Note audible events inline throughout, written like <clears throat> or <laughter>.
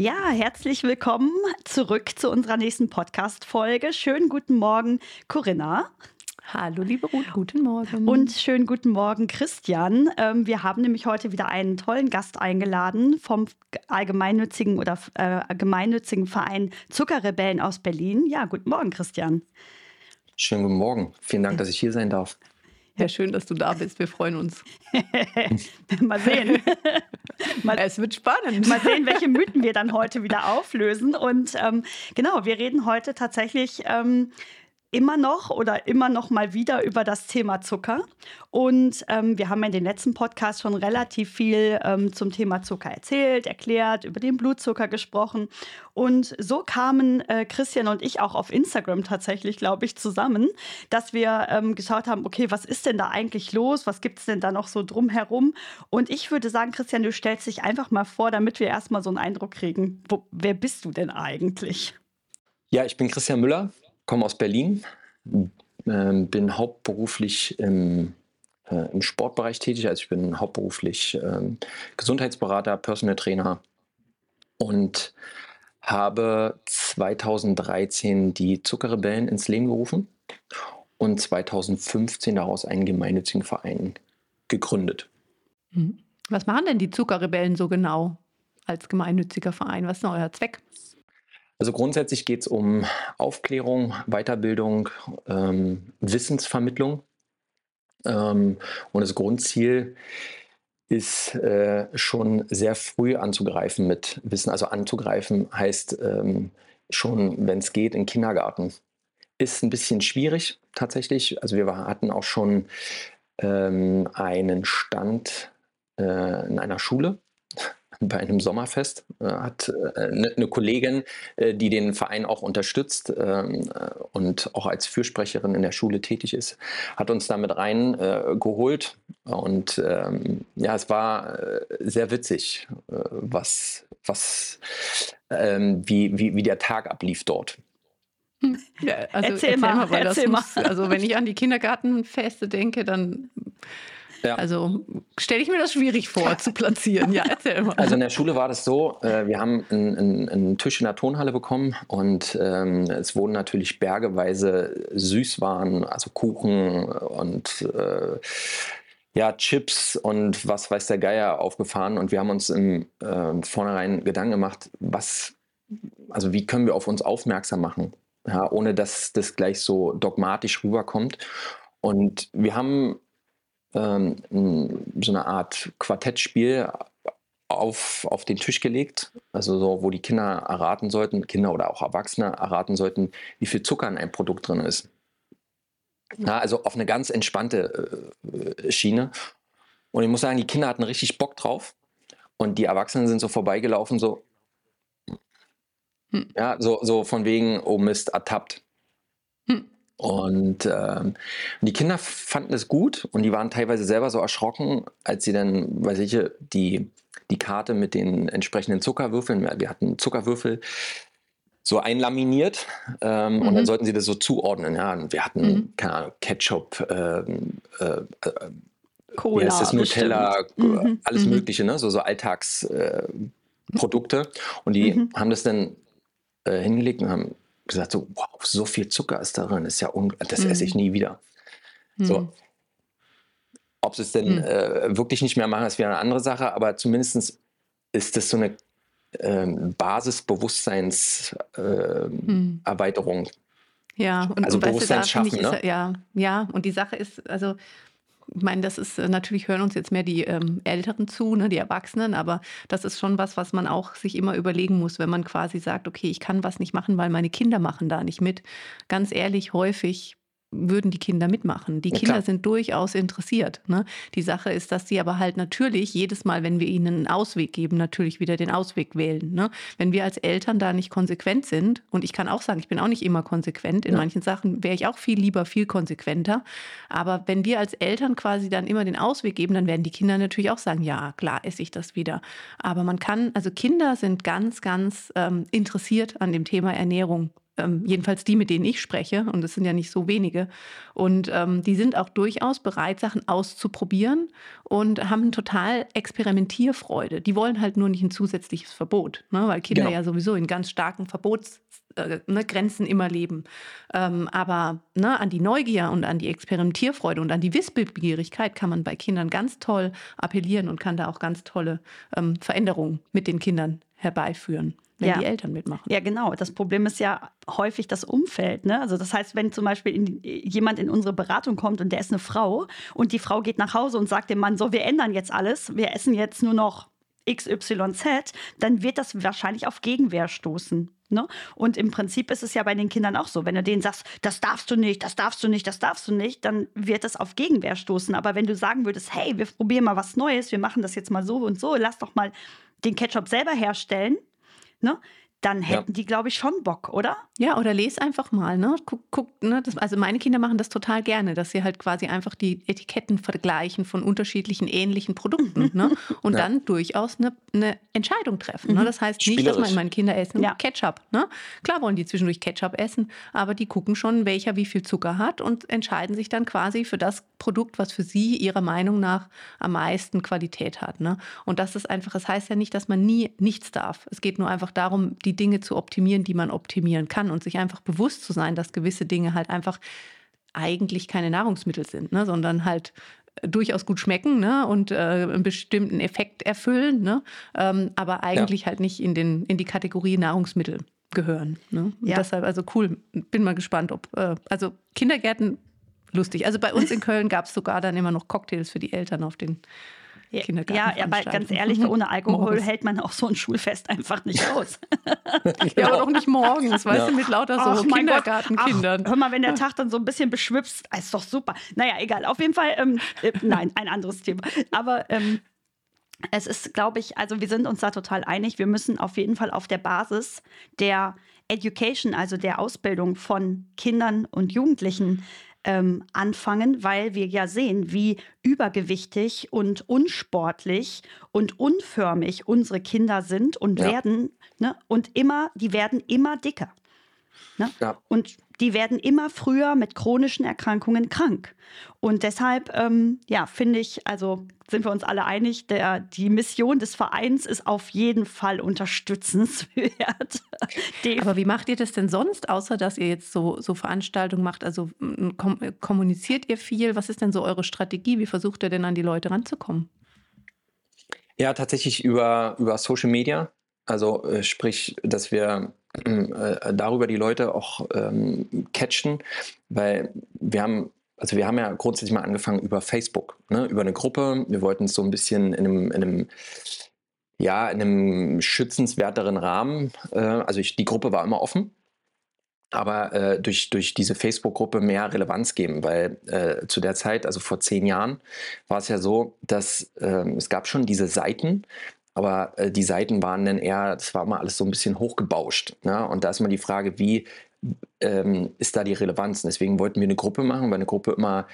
Ja, herzlich willkommen zurück zu unserer nächsten Podcast-Folge. Schönen guten Morgen, Corinna. Hallo, liebe Ruth, guten Morgen. Und schönen guten Morgen, Christian. Ähm, wir haben nämlich heute wieder einen tollen Gast eingeladen vom allgemeinnützigen oder äh, gemeinnützigen Verein Zuckerrebellen aus Berlin. Ja, guten Morgen, Christian. Schönen guten Morgen. Vielen Dank, dass ich hier sein darf. Ja, schön, dass du da bist. Wir freuen uns. <laughs> Mal sehen. <laughs> Mal, es wird spannend. Mal sehen, welche Mythen wir dann heute wieder auflösen. Und ähm, genau, wir reden heute tatsächlich ähm, immer noch oder immer noch mal wieder über das Thema Zucker. Und ähm, wir haben in den letzten Podcast schon relativ viel ähm, zum Thema Zucker erzählt, erklärt, über den Blutzucker gesprochen. Und so kamen äh, Christian und ich auch auf Instagram tatsächlich, glaube ich, zusammen, dass wir ähm, geschaut haben, okay, was ist denn da eigentlich los? Was gibt es denn da noch so drumherum? Und ich würde sagen, Christian, du stellst dich einfach mal vor, damit wir erstmal so einen Eindruck kriegen, wo, wer bist du denn eigentlich? Ja, ich bin Christian Müller, komme aus Berlin, äh, bin hauptberuflich im, äh, im, Sportbereich tätig. Also ich bin hauptberuflich äh, Gesundheitsberater, Personal Trainer und habe 2013 die Zuckerrebellen ins Leben gerufen und 2015 daraus einen gemeinnützigen Verein gegründet. Mhm. Was machen denn die Zuckerrebellen so genau als gemeinnütziger Verein? Was ist denn euer Zweck? Also grundsätzlich geht es um Aufklärung, Weiterbildung, ähm, Wissensvermittlung. Ähm, und das Grundziel ist äh, schon sehr früh anzugreifen mit Wissen. Also anzugreifen heißt ähm, schon, wenn es geht, in Kindergarten. Ist ein bisschen schwierig tatsächlich. Also wir hatten auch schon ähm, einen Stand äh, in einer Schule bei einem Sommerfest, äh, hat eine, äh, eine Kollegin, äh, die den Verein auch unterstützt ähm, und auch als Fürsprecherin in der Schule tätig ist, hat uns damit reingeholt. Und ähm, ja, es war sehr witzig, was, was, ähm, wie, wie, wie der Tag ablief dort. <laughs> Ja, also erzähl, erzähl mal, mal, weil erzähl das muss, also wenn ich an die Kindergartenfeste denke, dann ja. Also stelle ich mir das schwierig vor zu platzieren. Ja, erzähl mal. Also in der Schule war das so, äh, wir haben einen, einen, Tisch in der Tonhalle bekommen und ähm, es wurden natürlich bergeweise Süßwaren, also Kuchen und äh, ja, Chips und was weiß der Geier aufgefahren und wir haben uns im äh, Vornherein Gedanken gemacht, was, also wie können wir auf uns aufmerksam machen, ja, ohne dass das gleich so dogmatisch rüberkommt. Und wir haben ähm, so eine Art Quartettspiel auf, auf den Tisch gelegt, also so, wo die Kinder erraten sollten, Kinder oder auch Erwachsene erraten sollten, wie viel Zucker in einem Produkt drin ist. Ja, also auf eine ganz entspannte äh, Schiene. Und ich muss sagen, die Kinder hatten richtig Bock drauf. Und die Erwachsenen sind so vorbeigelaufen, so, hm. ja, so, so von wegen, oh Mist, ertappt. Hm. Und ähm, die Kinder fanden es gut und die waren teilweise selber so erschrocken, als sie dann, weiß ich, die, die Karte mit den entsprechenden Zuckerwürfeln, wir hatten Zuckerwürfel, so einlaminiert ähm, mhm. und dann mhm. sollten sie das so zuordnen. Ja, und wir hatten, mhm. keine Ahnung, Ketchup, ähm, äh, äh, Cola, ist das, Nutella, mhm. alles mhm. Mögliche, ne? so, so Alltagsprodukte. Äh, und die mhm. haben das dann äh, hingelegt und haben gesagt, so, wow, so viel Zucker ist darin, ist ja das mhm. esse ich nie wieder. Mhm. So. Ob sie es denn mhm. äh, wirklich nicht mehr machen, ist wieder eine andere Sache, aber zumindest ist das so eine ähm, Basisbewusstseinserweiterung. Äh, ja, und, also Bewusstsein schaffen, ne? ja, ja, und die Sache ist, also ich meine, das ist äh, natürlich hören uns jetzt mehr die ähm, Älteren zu, ne, die Erwachsenen, aber das ist schon was, was man auch sich immer überlegen muss, wenn man quasi sagt, okay, ich kann was nicht machen, weil meine Kinder machen da nicht mit. Ganz ehrlich, häufig würden die Kinder mitmachen. Die Ja, Kinder klar. sind durchaus interessiert. Ne? Die Sache ist, dass sie aber halt natürlich jedes Mal, wenn wir ihnen einen Ausweg geben, natürlich wieder den Ausweg wählen. Ne? Wenn wir als Eltern da nicht konsequent sind, und ich kann auch sagen, ich bin auch nicht immer konsequent, in Ja. manchen Sachen wäre ich auch viel lieber viel konsequenter. Aber wenn wir als Eltern quasi dann immer den Ausweg geben, dann werden die Kinder natürlich auch sagen, ja, klar, esse ich das wieder. Aber man kann, also Kinder sind ganz, ganz ähm, interessiert an dem Thema Ernährung. Ähm, jedenfalls die, mit denen ich spreche, und es sind ja nicht so wenige. Und ähm, die sind auch durchaus bereit, Sachen auszuprobieren und haben total Experimentierfreude. Die wollen halt nur nicht ein zusätzliches Verbot, ne? weil Kinder Genau. ja sowieso in ganz starken Verbotsgrenzen äh, ne, Grenzen immer leben. Ähm, aber ne, an die Neugier und an die Experimentierfreude und an die Wissbegierigkeit kann man bei Kindern ganz toll appellieren und kann da auch ganz tolle ähm, Veränderungen mit den Kindern herbeiführen, wenn Ja. die Eltern mitmachen. Ja, genau. Das Problem ist ja häufig das Umfeld. Ne? Also das heißt, wenn zum Beispiel in, jemand in unsere Beratung kommt und der ist eine Frau und die Frau geht nach Hause und sagt dem Mann, so, wir ändern jetzt alles, wir essen jetzt nur noch XYZ, dann wird das wahrscheinlich auf Gegenwehr stoßen. Ne? Und im Prinzip ist es ja bei den Kindern auch so. Wenn du denen sagst, das darfst du nicht, das darfst du nicht, das darfst du nicht, dann wird das auf Gegenwehr stoßen. Aber wenn du sagen würdest, hey, wir probieren mal was Neues, wir machen das jetzt mal so und so, lass doch mal den Ketchup selber herstellen, ne? Dann Ja. hätten die, glaube ich, schon Bock, oder? Ja, oder les einfach mal, ne? Guck, guck, ne? Das, also meine Kinder machen das total gerne, dass sie halt quasi einfach die Etiketten vergleichen von unterschiedlichen ähnlichen Produkten, ne? <laughs> Und Ja. dann durchaus eine, eine Entscheidung treffen. Ne? Das heißt nicht, dass man meine Kinder essen Ja. Ketchup, ne? Klar wollen die zwischendurch Ketchup essen, aber die gucken schon, welcher wie viel Zucker hat und entscheiden sich dann quasi für das Produkt, was für sie ihrer Meinung nach am meisten Qualität hat, ne? Und das ist einfach, es das heißt ja nicht, dass man nie nichts darf. Es geht nur einfach darum, die Dinge zu optimieren, die man optimieren kann und sich einfach bewusst zu sein, dass gewisse Dinge halt einfach eigentlich keine Nahrungsmittel sind, ne, sondern halt äh, durchaus gut schmecken ne, und äh, einen bestimmten Effekt erfüllen, ne, ähm, aber eigentlich halt nicht in, den, in die Kategorie Nahrungsmittel gehören. Ne? Ja. Deshalb, also cool, bin mal gespannt, ob, äh, also Kindergärten, lustig. Also bei uns in Köln gab es sogar dann immer noch Cocktails für die Eltern auf den Ja, Kindergarten. ja, aber ganz ehrlich, ohne Alkohol hält man auch so ein Schulfest einfach nicht aus. <laughs> Ja, aber doch nicht morgens, weißt Ja. du, mit lauter so. Kindergartenkindern. Hör mal, wenn der Tag dann so ein bisschen beschwipst, ist doch super. Naja, egal. Auf jeden Fall, ähm, äh, nein, ein anderes Thema. Aber ähm, es ist, glaube ich, also wir sind uns da total einig. Wir müssen auf jeden Fall auf der Basis der Education, also der Ausbildung von Kindern und Jugendlichen, ähm, anfangen, weil wir ja sehen, wie übergewichtig und unsportlich und unförmig unsere Kinder sind und Ja. werden, ne, und immer, die werden immer dicker. Ne? Ja. Und die werden immer früher mit chronischen Erkrankungen krank. Und deshalb, ähm, ja, finde ich, also sind wir uns alle einig, der, die Mission des Vereins ist auf jeden Fall unterstützenswert. <laughs> Aber wie macht ihr das denn sonst, außer dass ihr jetzt so, so Veranstaltungen macht? Also kom kommuniziert ihr viel? Was ist denn so eure Strategie? Wie versucht ihr denn an die Leute ranzukommen? Ja, tatsächlich über, über Social Media. Also äh, sprich, dass wir äh, darüber die Leute auch ähm, catchen, weil wir haben, also wir haben ja grundsätzlich mal angefangen über Facebook, ne, über eine Gruppe. Wir wollten es so ein bisschen in einem, in einem ja, in einem schützenswerteren Rahmen. Äh, also ich, die Gruppe war immer offen, aber äh, durch, durch diese Facebook-Gruppe mehr Relevanz geben, weil äh, zu der Zeit, also vor zehn Jahren, war es ja so, dass ähm, es gab schon diese Seiten, aber äh, die Seiten waren dann eher, das war immer alles so ein bisschen hochgebauscht. Ne? Und da ist immer die Frage, wie ähm, ist da die Relevanz? Und deswegen wollten wir eine Gruppe machen, weil eine Gruppe immer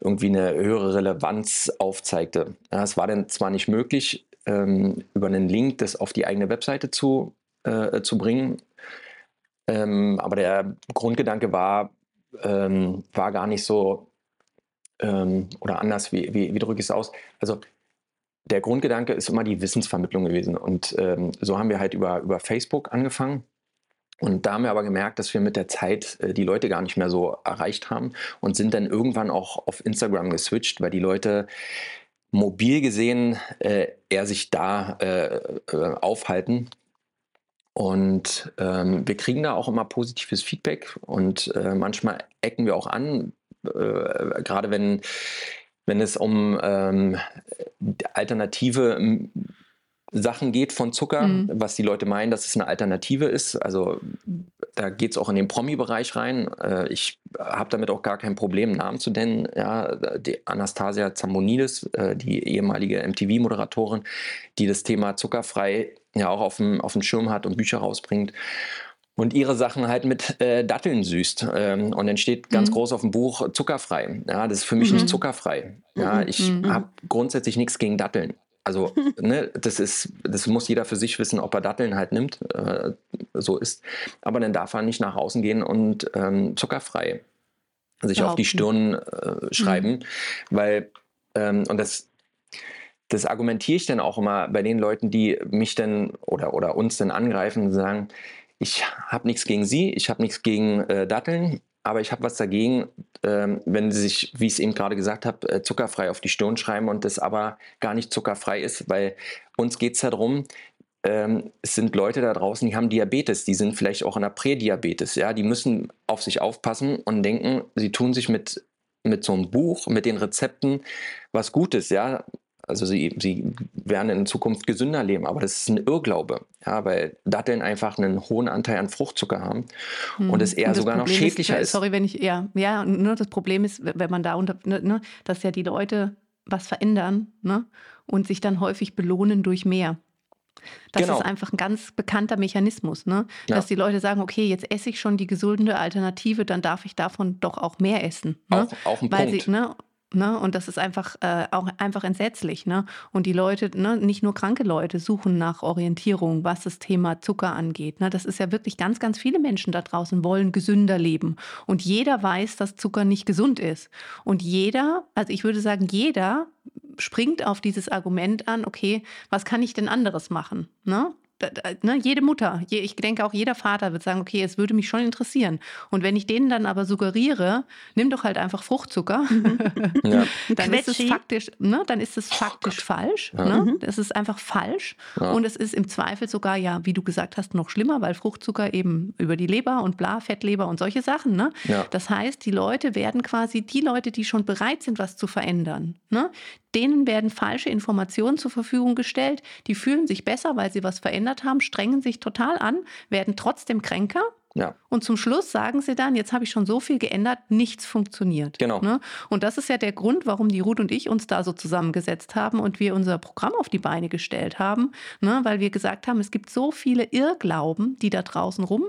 irgendwie eine höhere Relevanz aufzeigte. Ja, es war dann zwar nicht möglich, ähm, über einen Link das auf die eigene Webseite zu, äh, zu bringen, ähm, aber der Grundgedanke war, ähm, war gar nicht so, ähm, oder anders, wie, wie, wie drücke ich es aus? Also der Grundgedanke ist immer die Wissensvermittlung gewesen. Und ähm, so haben wir halt über, über Facebook angefangen. Und da haben wir aber gemerkt, dass wir mit der Zeit äh, die Leute gar nicht mehr so erreicht haben und sind dann irgendwann auch auf Instagram geswitcht, weil die Leute mobil gesehen äh, eher sich da äh, äh, aufhalten. Und ähm, wir kriegen da auch immer positives Feedback und äh, manchmal ecken wir auch an, äh, gerade wenn, wenn es um ähm, alternative Sachen geht von Zucker, Mhm. was die Leute meinen, dass es eine Alternative ist. Also da geht es auch in den Promi-Bereich rein. Äh, ich habe damit auch gar kein Problem, Namen zu nennen. Ja, die Anastasia Zambonidis, äh, die ehemalige MTV-Moderatorin, die das Thema zuckerfrei ja auch auf dem, auf dem Schirm hat und Bücher rausbringt und ihre Sachen halt mit äh, Datteln süßt. Ähm, und dann steht ganz mhm. groß auf dem Buch zuckerfrei. Ja, das ist für mich mhm. nicht zuckerfrei. Ja, mhm. ich mhm. habe grundsätzlich nichts gegen Datteln. Also, <laughs> ne, das ist, das muss jeder für sich wissen, ob er Datteln halt nimmt. Äh, so ist. Aber dann darf er nicht nach außen gehen und ähm, zuckerfrei sich Behaupten. auf die Stirn äh, schreiben, mhm. weil, ähm, und das, das argumentiere ich dann auch immer bei den Leuten, die mich dann oder, oder uns dann angreifen und sagen, ich habe nichts gegen Sie, ich habe nichts gegen äh, Datteln, aber ich habe was dagegen, ähm, wenn Sie sich, wie ich es eben gerade gesagt habe, äh, zuckerfrei auf die Stirn schreiben und das aber gar nicht zuckerfrei ist, weil uns geht es ja darum, ähm, es sind Leute da draußen, die haben Diabetes, die sind vielleicht auch in der Prädiabetes, ja, die müssen auf sich aufpassen und denken, sie tun sich mit, mit so einem Buch, mit den Rezepten was Gutes, ja. Also sie, sie werden in Zukunft gesünder leben, aber das ist ein Irrglaube, ja, weil Datteln einfach einen hohen Anteil an Fruchtzucker haben hm. und es eher und sogar Problem noch schädlicher ist, ist, Sorry, wenn ich, ja, ja, nur das Problem ist, wenn man da unter, ne, ne, dass ja die Leute was verändern ne, und sich dann häufig belohnen durch mehr. Das genau. ist einfach ein ganz bekannter Mechanismus, ne? Ja. dass die Leute sagen, okay, jetzt esse ich schon die gesunde Alternative, dann darf ich davon doch auch mehr essen. Ne? Auch, auch ein Weil Punkt. Sie, ne? Ne? Und das ist einfach äh, auch einfach entsetzlich. Ne? Und die Leute, ne, nicht nur kranke Leute, suchen nach Orientierung, was das Thema Zucker angeht. Ne? Das ist ja wirklich ganz, ganz viele Menschen da draußen wollen gesünder leben. Und jeder weiß, dass Zucker nicht gesund ist. Und jeder, also ich würde sagen, jeder springt auf dieses Argument an, okay, was kann ich denn anderes machen? Ne? Ne, jede Mutter, je, ich denke auch jeder Vater wird sagen, okay, es würde mich schon interessieren. Und wenn ich denen dann aber suggeriere, nimm doch halt einfach Fruchtzucker, <laughs> ja. dann ist es faktisch, ne, dann ist es faktisch oh falsch. Ja. Ne? Mhm. Es ist einfach falsch. Ja. Und es ist im Zweifel sogar, ja, wie du gesagt hast, noch schlimmer, weil Fruchtzucker eben über die Leber und bla, Fettleber und solche Sachen. Ne? Das heißt, die Leute werden quasi, die Leute, die schon bereit sind, was zu verändern, ne, denen werden falsche Informationen zur Verfügung gestellt. Die fühlen sich besser, weil sie was verändert haben, strengen sich total an, werden trotzdem kränker. Ja. Und zum Schluss sagen sie dann, jetzt habe ich schon so viel geändert, nichts funktioniert. Genau. Ne? Und das ist ja der Grund, warum die Ruth und ich uns da so zusammengesetzt haben und wir unser Programm auf die Beine gestellt haben, ne? weil wir gesagt haben, es gibt so viele Irrglauben, die da draußen rum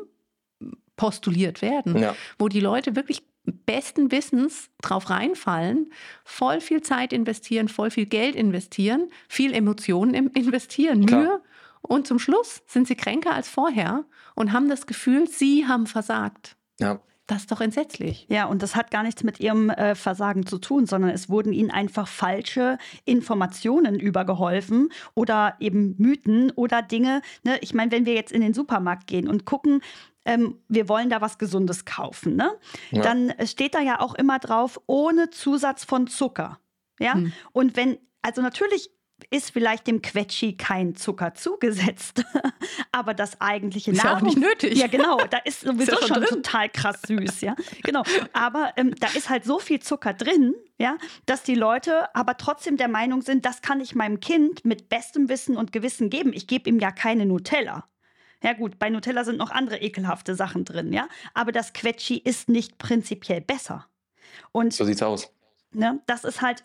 postuliert werden, ja. wo die Leute wirklich besten Wissens drauf reinfallen, voll viel Zeit investieren, voll viel Geld investieren, viel Emotionen investieren, Klar. Mühe und zum Schluss sind sie kränker als vorher und haben das Gefühl, sie haben versagt. Ja. Das ist doch entsetzlich. Ja, und das hat gar nichts mit ihrem äh, Versagen zu tun, sondern es wurden ihnen einfach falsche Informationen übergeholfen oder eben Mythen oder Dinge. Ne? Ich meine, wenn wir jetzt in den Supermarkt gehen und gucken, ähm, wir wollen da was Gesundes kaufen, ne? Ja. dann steht da ja auch immer drauf, ohne Zusatz von Zucker. Ja? Hm. Und wenn, also natürlich ist vielleicht dem Quetschi kein Zucker zugesetzt, <laughs> aber das eigentliche ist Nahrung, ja auch nicht nötig. Ja, genau, da ist sowieso <laughs> ist ja schon, schon total krass süß, ja. Genau, aber ähm, da ist halt so viel Zucker drin, ja, dass die Leute aber trotzdem der Meinung sind, das kann ich meinem Kind mit bestem Wissen und Gewissen geben. Ich gebe ihm ja keine Nutella. Ja gut, bei Nutella sind noch andere ekelhafte Sachen drin, ja. Aber das Quetschi ist nicht prinzipiell besser. Und so sieht's aus. Ne, das ist halt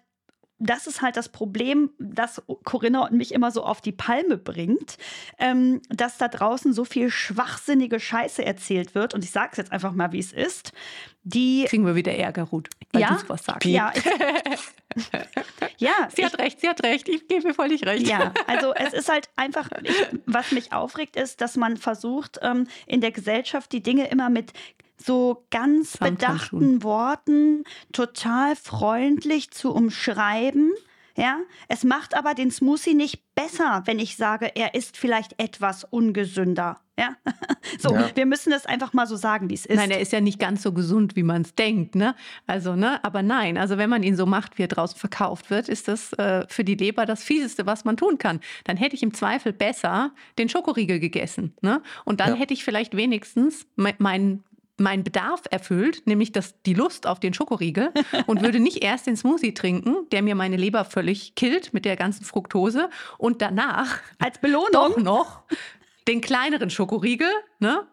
das ist halt das Problem, das Corinna und mich immer so auf die Palme bringt, ähm, dass da draußen so viel schwachsinnige Scheiße erzählt wird. Und ich sage es jetzt einfach mal, wie es ist. Die kriegen wir wieder Ärger, Ruth, weil ja, du was sagst. Ja, ich, <laughs> ja, sie ich, hat recht, sie hat recht. Ich gebe völlig recht. Ja, <laughs> also es ist halt einfach, ich, was mich aufregt, ist, dass man versucht, ähm, in der Gesellschaft die Dinge immer mit so ganz bedachten Worten total freundlich zu umschreiben. Ja, es macht aber den Smoothie nicht besser, wenn ich sage, er ist vielleicht etwas ungesünder. Ja, <laughs> so, ja. wir müssen das einfach mal so sagen, wie es ist. Nein, er ist ja nicht ganz so gesund, wie man es denkt, ne? Also, ne, aber nein, also wenn man ihn so macht, wie er draußen verkauft wird, ist das äh, für die Leber das Fieseste, was man tun kann. Dann hätte ich im Zweifel besser den Schokoriegel gegessen, ne? Und dann ja. hätte ich vielleicht wenigstens meinen meinen Bedarf erfüllt, nämlich das, die Lust auf den Schokoriegel <laughs> und würde nicht erst den Smoothie trinken, der mir meine Leber völlig killt mit der ganzen Fructose und danach als Belohnung doch noch den kleineren Schokoriegel, ne?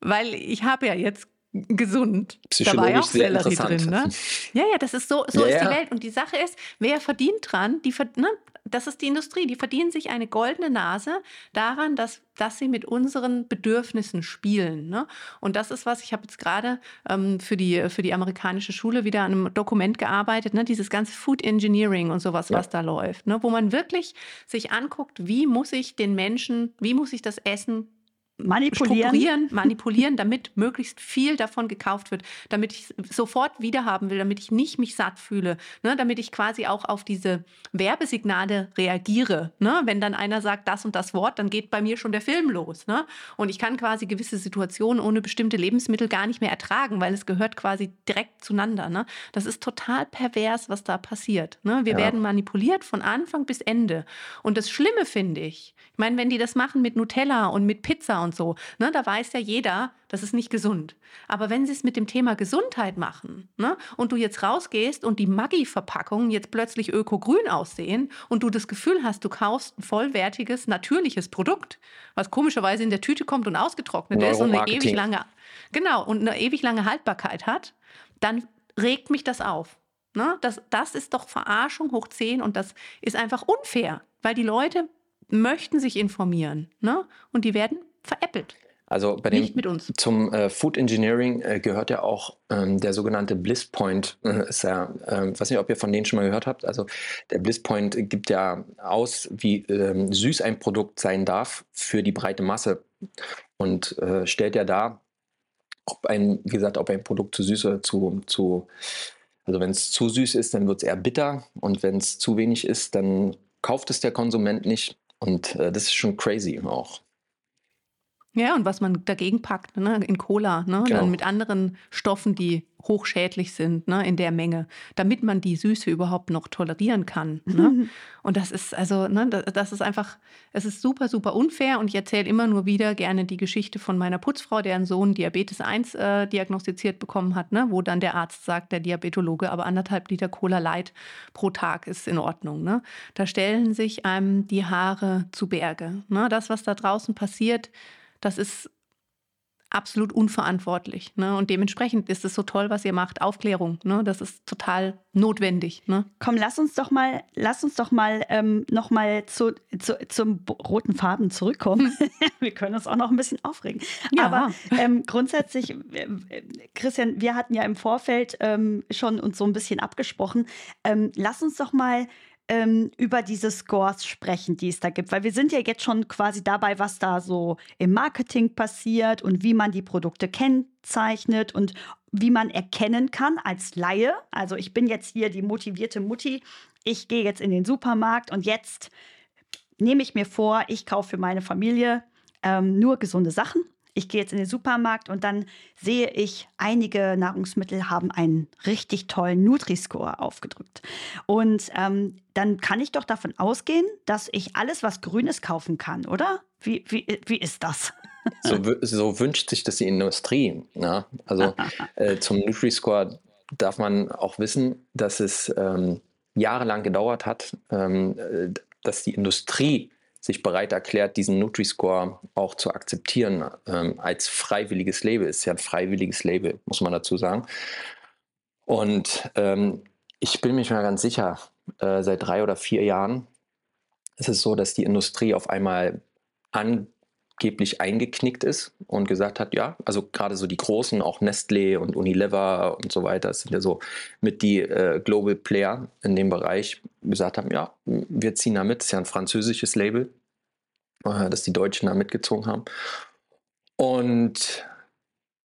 weil ich habe ja jetzt gesund. Da war ja auch Sellerie drin. Ne? Ja, ja, das ist so, so ja, ist die Welt. Und die Sache ist, wer verdient dran? Die, ne? Das ist die Industrie. Die verdienen sich eine goldene Nase daran, dass, dass sie mit unseren Bedürfnissen spielen. Ne? Und das ist was, ich habe jetzt gerade ähm, für, die, für die amerikanische Schule wieder an einem Dokument gearbeitet, ne? dieses ganze Food Engineering und sowas, ja. was da läuft. Ne? Wo man wirklich sich anguckt, wie muss ich den Menschen, wie muss ich das Essen manipulieren. manipulieren, damit <laughs> möglichst viel davon gekauft wird, damit ich sofort wiederhaben will, damit ich nicht mich satt fühle, ne, damit ich quasi auch auf diese Werbesignale reagiere. Ne? Wenn dann einer sagt das und das Wort, dann geht bei mir schon der Film los. Ne? Und ich kann quasi gewisse Situationen ohne bestimmte Lebensmittel gar nicht mehr ertragen, weil es gehört quasi direkt zueinander. Ne? Das ist total pervers, was da passiert. Ne? Wir ja. werden manipuliert von Anfang bis Ende. Und das Schlimme finde ich, ich meine, wenn die das machen mit Nutella und mit Pizza und und so. Ne, da weiß ja jeder, das ist nicht gesund. Aber wenn sie es mit dem Thema Gesundheit machen ne, und du jetzt rausgehst und die Maggi-Verpackungen jetzt plötzlich öko-grün aussehen und du das Gefühl hast, du kaufst ein vollwertiges, natürliches Produkt, was komischerweise in der Tüte kommt und ausgetrocknet ist und eine ewig lange, genau, und eine ewig lange Haltbarkeit hat, dann regt mich das auf. Ne? Das, das ist doch Verarschung hoch 10 und das ist einfach unfair, weil die Leute möchten sich informieren ne? und die werden veräppelt. Also bei dem, zum äh, Food Engineering äh, gehört ja auch ähm, der sogenannte Bliss Point. Äh, ist ja, äh, weiß nicht, ob ihr von denen schon mal gehört habt. Also der Bliss Point gibt ja aus, wie ähm, süß ein Produkt sein darf für die breite Masse und äh, stellt ja dar, ob ein, wie gesagt, ob ein Produkt zu süß oder zu, zu also wenn es zu süß ist, dann wird es eher bitter und wenn es zu wenig ist, dann kauft es der Konsument nicht und äh, das ist schon crazy auch. Ja, und was man dagegen packt, ne, in Cola, ne, genau. dann mit anderen Stoffen, die hochschädlich sind, ne, in der Menge, damit man die Süße überhaupt noch tolerieren kann. Ne? <laughs> Und das ist also, ne, das ist einfach, es ist super, super unfair. Und ich erzähle immer nur wieder gerne die Geschichte von meiner Putzfrau, deren Sohn Diabetes 1 äh, diagnostiziert bekommen hat, ne, wo dann der Arzt sagt, der Diabetologe, aber anderthalb Liter Cola Light pro Tag ist in Ordnung. Ne? Da stellen sich einem die Haare zu Berge. Ne? Das, was da draußen passiert, das ist absolut unverantwortlich. Ne? Und dementsprechend ist es so toll, was ihr macht. Aufklärung, ne? das ist total notwendig. Ne? Komm, lass uns doch mal, lass uns doch mal ähm, noch mal zu, zu, zum roten Farben zurückkommen. <laughs> wir können uns auch noch ein bisschen aufregen. Ja. Aber ähm, grundsätzlich, äh, Christian, wir hatten ja im Vorfeld ähm, schon uns so ein bisschen abgesprochen. Ähm, lass uns doch mal ähm, über diese Scores sprechen, die es da gibt. Weil wir sind ja jetzt schon quasi dabei, was da so im Marketing passiert und wie man die Produkte kennzeichnet und wie man erkennen kann als Laie. Also ich bin jetzt hier die motivierte Mutti. Ich gehe jetzt in den Supermarkt und jetzt nehme ich mir vor, ich kaufe für meine Familie ähm, nur gesunde Sachen ich gehe jetzt in den Supermarkt und dann sehe ich, einige Nahrungsmittel haben einen richtig tollen Nutri-Score aufgedrückt. Und ähm, dann kann ich doch davon ausgehen, dass ich alles, was Grünes kaufen kann, oder? Wie, wie, wie ist das? So, so wünscht sich das die Industrie. Ja? Also <laughs> äh, zum Nutri-Score darf man auch wissen, dass es ähm, jahrelang gedauert hat, ähm, äh, dass die Industrie sich bereit erklärt, diesen Nutri-Score auch zu akzeptieren ähm, als freiwilliges Label. Ist ja ein freiwilliges Label, muss man dazu sagen. Und ähm, ich bin mir mal ganz sicher, äh, seit drei oder vier Jahren ist es so, dass die Industrie auf einmal an, angeblich eingeknickt ist und gesagt hat, ja, also gerade so die großen, auch Nestlé und Unilever und so weiter, sind ja so mit die äh, Global Player in dem Bereich, gesagt haben, ja, wir ziehen da mit, ist ja ein französisches Label, äh, das die Deutschen da mitgezogen haben. Und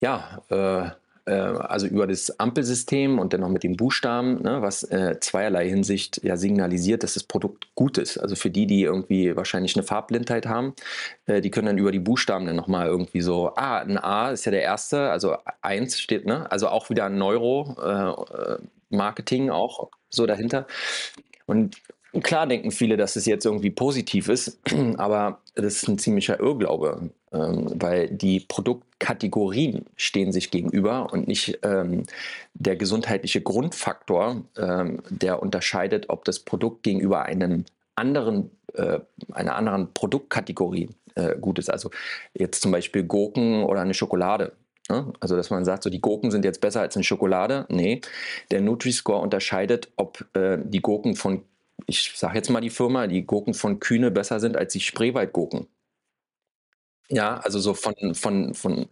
ja, äh, äh, also über das Ampelsystem und dann noch mit den Buchstaben, ne, was äh, zweierlei Hinsicht ja signalisiert, dass das Produkt gut ist. Also für die, die irgendwie wahrscheinlich eine Farbblindheit haben, äh, die können dann über die Buchstaben dann nochmal irgendwie so, ah, ein A ist ja der erste, also eins steht, ne? Also auch wieder ein Neuro-Marketing äh, auch so dahinter. Und Klar denken viele, dass es jetzt irgendwie positiv ist, <clears throat> aber das ist ein ziemlicher Irrglaube, ähm, weil die Produktkategorien stehen sich gegenüber und nicht ähm, der gesundheitliche Grundfaktor, ähm, der unterscheidet, ob das Produkt gegenüber einem anderen, äh, einer anderen Produktkategorie äh, gut ist. Also jetzt zum Beispiel Gurken oder eine Schokolade. Ne? Also, dass man sagt, so die Gurken sind jetzt besser als eine Schokolade. Nee, der Nutri-Score unterscheidet, ob äh, die Gurken von, ich sage jetzt mal die Firma, die Gurken von Kühne besser sind als die Spreewaldgurken. Ja, also so von, von, von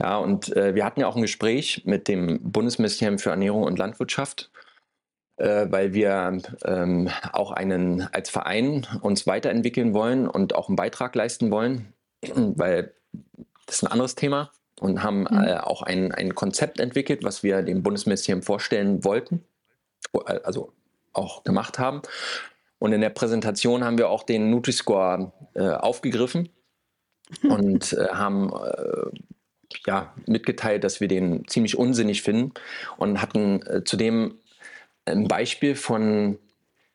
ja, und äh, wir hatten ja auch ein Gespräch mit dem Bundesministerium für Ernährung und Landwirtschaft, äh, weil wir ähm, auch einen als Verein uns weiterentwickeln wollen und auch einen Beitrag leisten wollen, weil das ist ein anderes Thema und haben mhm. äh, auch ein, ein Konzept entwickelt, was wir dem Bundesministerium vorstellen wollten, also auch gemacht haben. Und in der Präsentation haben wir auch den Nutri-Score äh, aufgegriffen und äh, haben äh, ja, mitgeteilt, dass wir den ziemlich unsinnig finden und hatten äh, zudem ein Beispiel von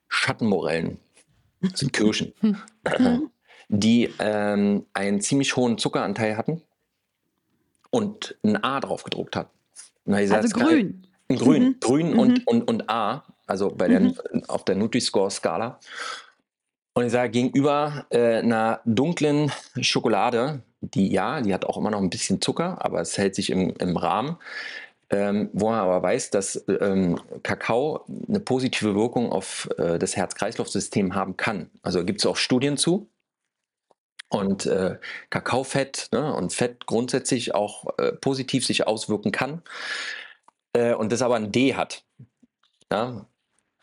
Schattenmorellen, das sind Kirschen, die ähm, einen ziemlich hohen Zuckeranteil hatten und ein A drauf gedruckt hat. Gesagt, also grün. Geil. Grün, mhm. grün mhm. Und, und, und A, also bei der, mhm. auf der Nutri-Score-Skala. Und ich sage, gegenüber äh, einer dunklen Schokolade, die ja, die hat auch immer noch ein bisschen Zucker, aber es hält sich im, im Rahmen, ähm, wo man aber weiß, dass ähm, Kakao eine positive Wirkung auf äh, das Herz-Kreislauf-System haben kann. Also gibt es auch Studien zu. Und äh, Kakaofett ne, und Fett grundsätzlich auch äh, positiv sich auswirken kann. Äh, und das aber ein D hat. Ja?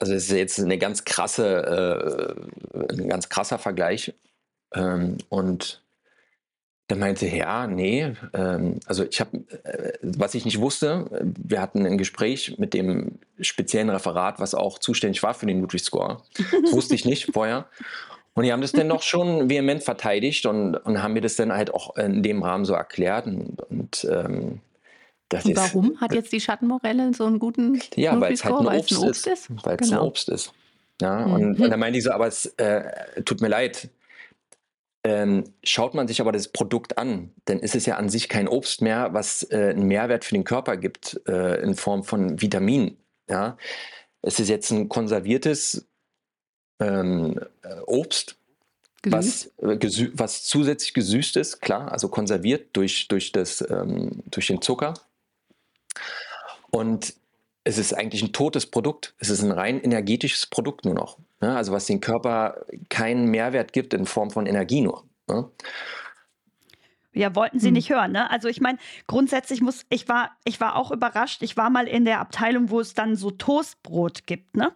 Also es ist jetzt eine ganz krasse, äh, ein ganz krasser Vergleich. Ähm, und der meinte, ja, nee, ähm, also ich habe, äh, was ich nicht wusste, wir hatten ein Gespräch mit dem speziellen Referat, was auch zuständig war für den Nutri-Score. <laughs> Das wusste ich nicht vorher. Und die haben das dann noch schon vehement verteidigt und, und haben mir das dann halt auch in dem Rahmen so erklärt. Und, und ähm, das und warum ist, hat jetzt die Schattenmorelle so einen guten Ja, weil es halt ein Obst, ein Obst ist. Weil es genau. ein Obst ist. Ja, mhm. und, und dann meinte ich so, aber es äh, tut mir leid. Ähm, schaut man sich aber das Produkt an, dann ist es ja an sich kein Obst mehr, was äh, einen Mehrwert für den Körper gibt äh, in Form von Vitaminen. Ja? Es ist jetzt ein konserviertes ähm, äh, Obst, was, äh, was, zusätzlich gesüßt ist, klar, also konserviert durch, durch, das, ähm, durch den Zucker. Und es ist eigentlich ein totes Produkt. Es ist ein rein energetisches Produkt nur noch. Ne? Also was den Körper keinen Mehrwert gibt in Form von Energie nur. Ne? Ja, wollten Sie hm. nicht hören, ne? Also ich meine, grundsätzlich muss, ich war, ich war auch überrascht. Ich war mal in der Abteilung, wo es dann so Toastbrot gibt, ne?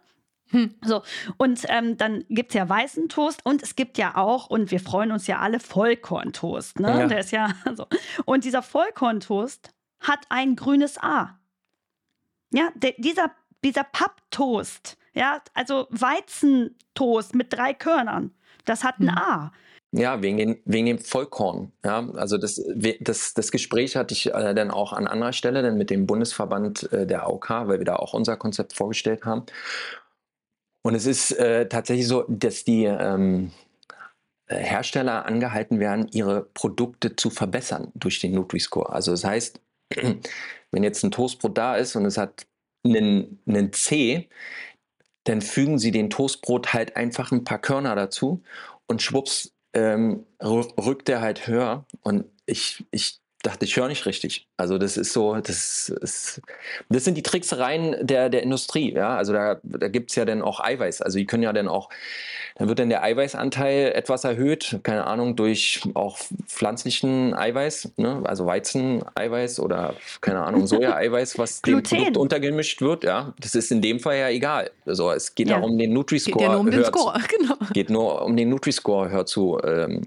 Hm. So, und ähm, dann gibt es ja weißen Toast und es gibt ja auch, und wir freuen uns ja alle, Vollkorntoast. Ne? Ja. Der ist ja <laughs> so. Und dieser Vollkorntoast hat ein grünes A. Ja, de, dieser, dieser Papptoast, ja, also Weizentoast mit drei Körnern, das hat ein hm. A. Ja, wegen, den, wegen dem Vollkorn. Ja, also das, das, das Gespräch hatte ich äh, dann auch an anderer Stelle, dann mit dem Bundesverband äh, der AOK, weil wir da auch unser Konzept vorgestellt haben. Und es ist äh, tatsächlich so, dass die ähm, äh, Hersteller angehalten werden, ihre Produkte zu verbessern durch den Nutri-Score. Also das heißt, wenn jetzt ein Toastbrot da ist und es hat einen, einen C, dann fügen sie den Toastbrot halt einfach ein paar Körner dazu und schwupps ähm, rückt er halt höher. Und ich, ich dachte, ich höre nicht richtig. Also das ist so, das ist, das sind die Tricksereien der, der Industrie, ja. Also da, da gibt es ja dann auch Eiweiß. Also die können ja dann auch, dann wird dann der Eiweißanteil etwas erhöht, keine Ahnung, durch auch pflanzlichen Eiweiß, ne? also Weizeneiweiß oder keine Ahnung, <laughs> Soja-Eiweiß, was dem Produkt untergemischt wird, ja. Das ist in dem Fall ja egal. Also es geht ja, um den Nutri-Score. Geht ja nur um den Score, zu, <laughs> genau. Geht nur um den Nutri-Score, hör zu, ähm,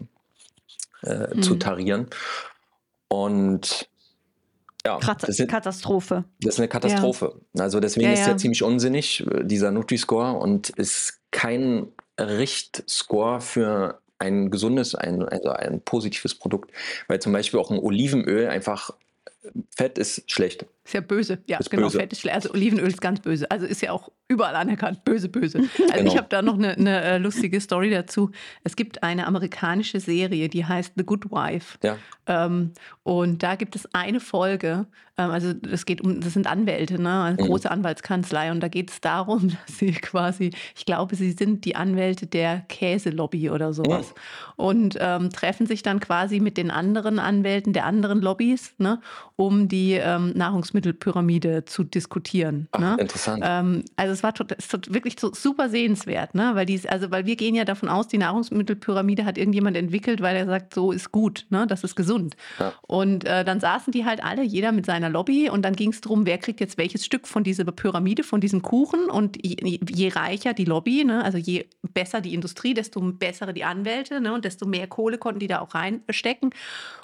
äh, mhm. zu tarieren. Und ja, das ist, Katastrophe. Das ist eine Katastrophe. Ja. Also deswegen ja, ist er ziemlich unsinnig, dieser Nutri-Score, und ist kein Richtscore für ein gesundes, ein, also ein positives Produkt. Weil zum Beispiel auch ein Olivenöl einfach Fett ist schlecht. Ist ja böse. Ja, Ist genau. böse. Fett ist schlecht. Also Olivenöl ist ganz böse. Also ist ja auch überall anerkannt. Böse, böse. <laughs> Also Genau. ich habe da noch eine, eine äh, lustige Story dazu. Es gibt eine amerikanische Serie, die heißt The Good Wife. Ja. Ähm, und da gibt es eine Folge, ähm, also das geht um, das sind Anwälte, ne? eine Mhm. große Anwaltskanzlei. Und da geht es darum, <laughs> dass sie quasi, ich glaube, sie sind die Anwälte der Käselobby oder sowas. Und ähm, treffen sich dann quasi mit den anderen Anwälten der anderen Lobbys, ne? um die ähm, Nahrungsmittelpyramide zu diskutieren. Ach, ne? interessant. Ähm, also es war tot, es tot, wirklich so super sehenswert, ne? Weil dies, also weil wir gehen ja davon aus, die Nahrungsmittelpyramide hat irgendjemand entwickelt, weil er sagt, so ist gut, ne? Das ist gesund. Ja. Und äh, dann saßen die halt alle, jeder mit seiner Lobby, und dann ging es darum, wer kriegt jetzt welches Stück von dieser Pyramide, von diesem Kuchen. Und je, je reicher die Lobby, ne? also je besser die Industrie, desto bessere die Anwälte, ne? Und desto mehr Kohle konnten die da auch reinstecken.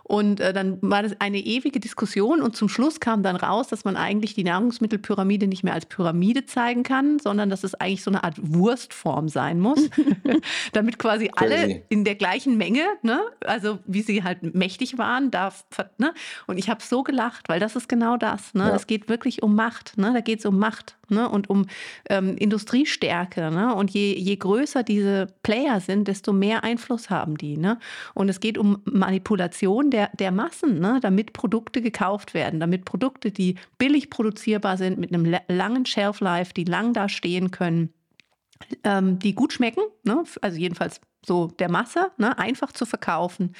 Und äh, dann war das eine ewige Diskussion und zum Schluss kam dann raus, dass man eigentlich die Nahrungsmittelpyramide nicht mehr als Pyramide zeigen kann, sondern dass es eigentlich so eine Art Wurstform sein muss, <laughs> damit quasi alle in der gleichen Menge, ne? also wie sie halt mächtig waren, da, ver- ne? und ich habe so gelacht, weil das ist genau das. Ne? Ja. Es geht wirklich um Macht, ne? da geht es um Macht ne? und um ähm, Industriestärke. Ne? Und je, je größer diese Player sind, desto mehr Einfluss haben die. Ne? Und es geht um Manipulation der, der Massen, ne? damit Produkte gekauft werden, damit Produkte, die billig produzierbar sind, mit einem la- langen Shelf Life, die lang da stehen können, ähm, die gut schmecken, ne? also jedenfalls so der Masse, ne? einfach zu verkaufen.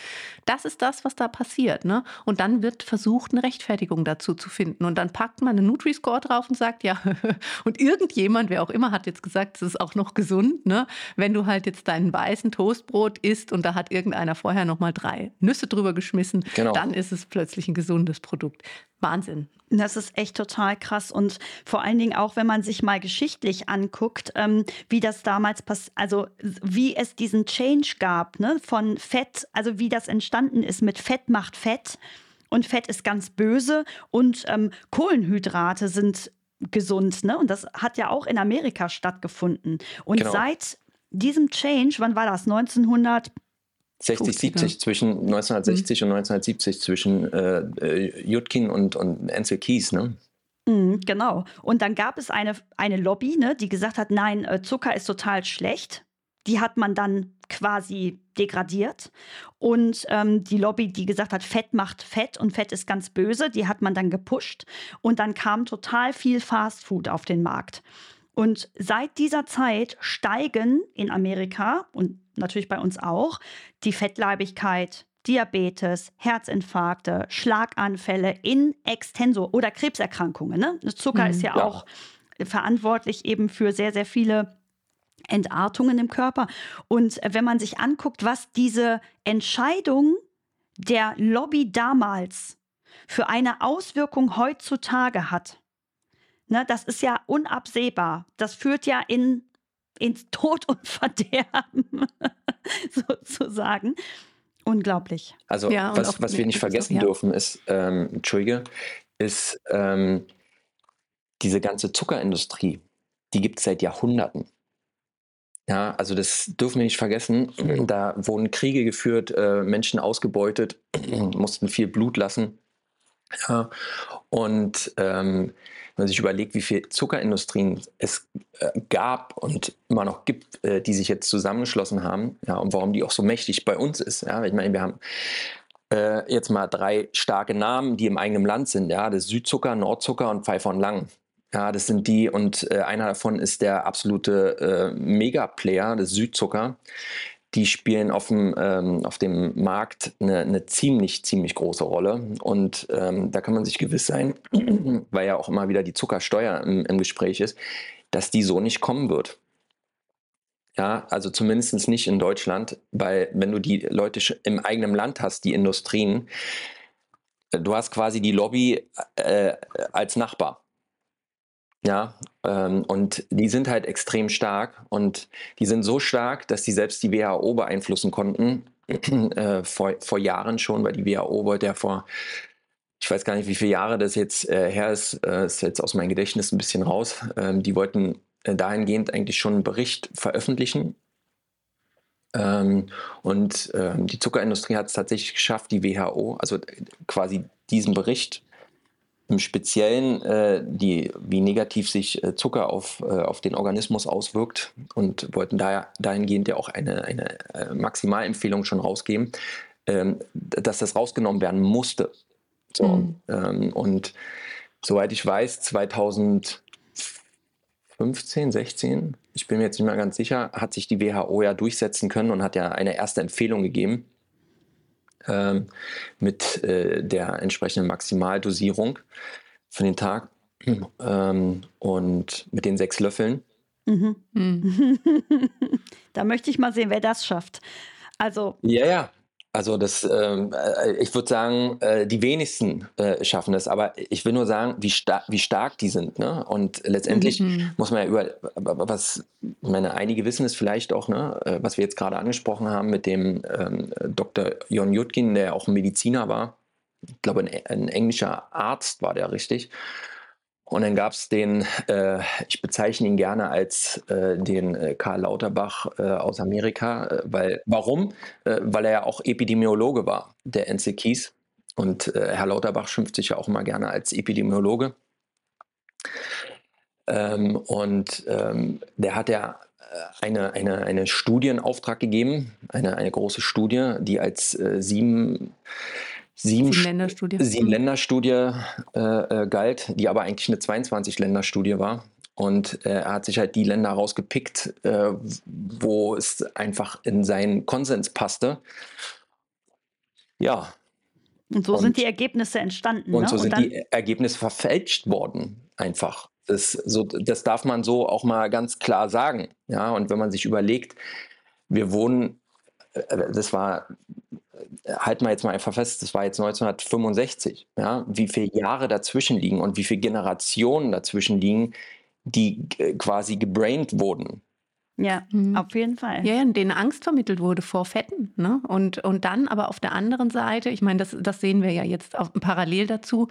Das ist das, was da passiert. Ne? Und dann wird versucht, eine Rechtfertigung dazu zu finden. Und dann packt man einen Nutri-Score drauf und sagt, ja, <laughs> und irgendjemand, wer auch immer, hat jetzt gesagt, es ist auch noch gesund. Ne? Wenn du halt jetzt deinen weißen Toastbrot isst und da hat irgendeiner vorher noch mal drei Nüsse drüber geschmissen, Genau. dann ist es plötzlich ein gesundes Produkt. Wahnsinn. Das ist echt total krass. Und vor allen Dingen auch, wenn man sich mal geschichtlich anguckt, ähm, wie das damals passiert, also wie es diesen Change gab, ne, von Fett, also wie das entstanden ist mit Fett macht Fett und Fett ist ganz böse und ähm, Kohlenhydrate sind gesund, ne? Und das hat ja auch in Amerika stattgefunden. Und Genau. seit diesem Change, wann war das? 1900 60, 50er. 70 zwischen 1960 und 1970 zwischen äh, äh, Judkin und, und Ansel Keys, ne? Mhm, Genau. Und dann gab es eine, eine Lobby, ne, die gesagt hat, nein, äh, Zucker ist total schlecht. Die hat man dann quasi degradiert. Und ähm, die Lobby, die gesagt hat, Fett macht Fett und Fett ist ganz böse, die hat man dann gepusht. Und dann kam total viel Fastfood auf den Markt. Und seit dieser Zeit steigen in Amerika und natürlich bei uns auch die Fettleibigkeit, Diabetes, Herzinfarkte, Schlaganfälle in extenso oder Krebserkrankungen. Ne? Zucker Mhm. ist ja, Ja. auch verantwortlich eben für sehr, sehr viele Entartungen im Körper. Und wenn man sich anguckt, was diese Entscheidung der Lobby damals für eine Auswirkung heutzutage hat, ne, das ist ja unabsehbar. Das führt ja in, ins Tod und Verderben, <laughs> sozusagen. Unglaublich. Also Ja, was, auch- was wir nicht vergessen ja. dürfen ist, ähm, Entschuldige, ist ähm, diese ganze Zuckerindustrie, die gibt es seit Jahrhunderten. Ja, also das dürfen wir nicht vergessen. Da wurden Kriege geführt, äh, Menschen ausgebeutet, <clears throat> mussten viel Blut lassen. Ja, und ähm, wenn man sich überlegt, wie viel Zuckerindustrien es äh, gab und immer noch gibt, äh, die sich jetzt zusammengeschlossen haben, ja, und warum die auch so mächtig bei uns ist. Ja, ich meine, wir haben äh, jetzt mal drei starke Namen, die im eigenen Land sind. Ja, das Südzucker, Nordzucker und Pfeiffer und Lang. Ja, das sind die und äh, einer davon ist der absolute äh, Mega-Player, das Südzucker. Die spielen auf dem, ähm, auf dem Markt eine, eine ziemlich, ziemlich große Rolle. Und ähm, da kann man sich gewiss sein, <clears throat> weil ja auch immer wieder die Zuckersteuer im, im Gespräch ist, dass die so nicht kommen wird. Ja, also zumindest nicht in Deutschland, weil wenn du die Leute im eigenen Land hast, die Industrien, äh, du hast quasi die Lobby äh, als Nachbar. Ja, ähm, und die sind halt extrem stark und die sind so stark, dass die selbst die WHO beeinflussen konnten, <clears throat> äh, vor, vor Jahren schon, weil die WHO wollte ja vor, ich weiß gar nicht, wie viele Jahre das jetzt äh, her ist, äh, ist jetzt aus meinem Gedächtnis ein bisschen raus. Ähm, die wollten äh, dahingehend eigentlich schon einen Bericht veröffentlichen. Ähm, und ähm, die Zuckerindustrie hat es tatsächlich geschafft, die WHO, also quasi diesen Bericht im Speziellen, äh, die, wie negativ sich äh, Zucker auf, äh, auf den Organismus auswirkt und wollten da, dahingehend ja auch eine, eine äh, Maximalempfehlung schon rausgeben, ähm, dass das rausgenommen werden musste. So, mhm. ähm, und soweit ich weiß, 2015, 16, ich bin mir jetzt nicht mehr ganz sicher, hat sich die WHO ja durchsetzen können und hat ja eine erste Empfehlung gegeben ähm, mit äh, der entsprechenden Maximaldosierung für den Tag ähm, und mit den sechs Löffeln. Mhm. <laughs> da möchte ich mal sehen, wer das schafft. Also. Ja, ja. Also das, ähm, äh, ich würde sagen, äh, die wenigsten äh, schaffen das, aber ich will nur sagen, wie, star wie stark die sind. Ne? Und letztendlich mhm. muss man ja über, was, ich meine, einige wissen es vielleicht auch, ne? Äh, was wir jetzt gerade angesprochen haben mit dem ähm, Dr. Jon Jutkin, der auch ein Mediziner war. Ich glaube, ein, ein englischer Arzt war der richtig. Und dann gab es den, äh, ich bezeichne ihn gerne als äh, den äh, Karl Lauterbach äh, aus Amerika, äh, weil, warum? Weil er ja auch Epidemiologe war, der NC Kies. Und Herr Lauterbach schimpft sich ja auch immer gerne als Epidemiologe. Ähm, und ähm, der hat ja eine, eine, eine Studie in Auftrag gegeben, eine, eine große Studie, die als sieben sieben, sieben Länderstudie, sieben mhm. Länderstudie äh, äh, galt, die aber eigentlich eine 22-Länderstudie war. Und äh, er hat sich halt die Länder rausgepickt, äh, wo es einfach in seinen Konsens passte. Ja. Und so und, sind die Ergebnisse entstanden. Und ne? so sind und die Ergebnisse verfälscht worden, einfach. Das, so, das darf man so auch mal ganz klar sagen. Ja, und wenn man sich überlegt, wir wohnen, äh, das war halten wir jetzt mal einfach fest, das war jetzt 1965, ja, wie viele Jahre dazwischen liegen und wie viele Generationen dazwischen liegen, die äh, quasi gebraint wurden. Ja, mhm. auf jeden Fall. Ja, denen Angst vermittelt wurde vor Fetten. Ne? Und, und dann aber auf der anderen Seite, ich meine, das, das sehen wir ja jetzt auf, parallel dazu,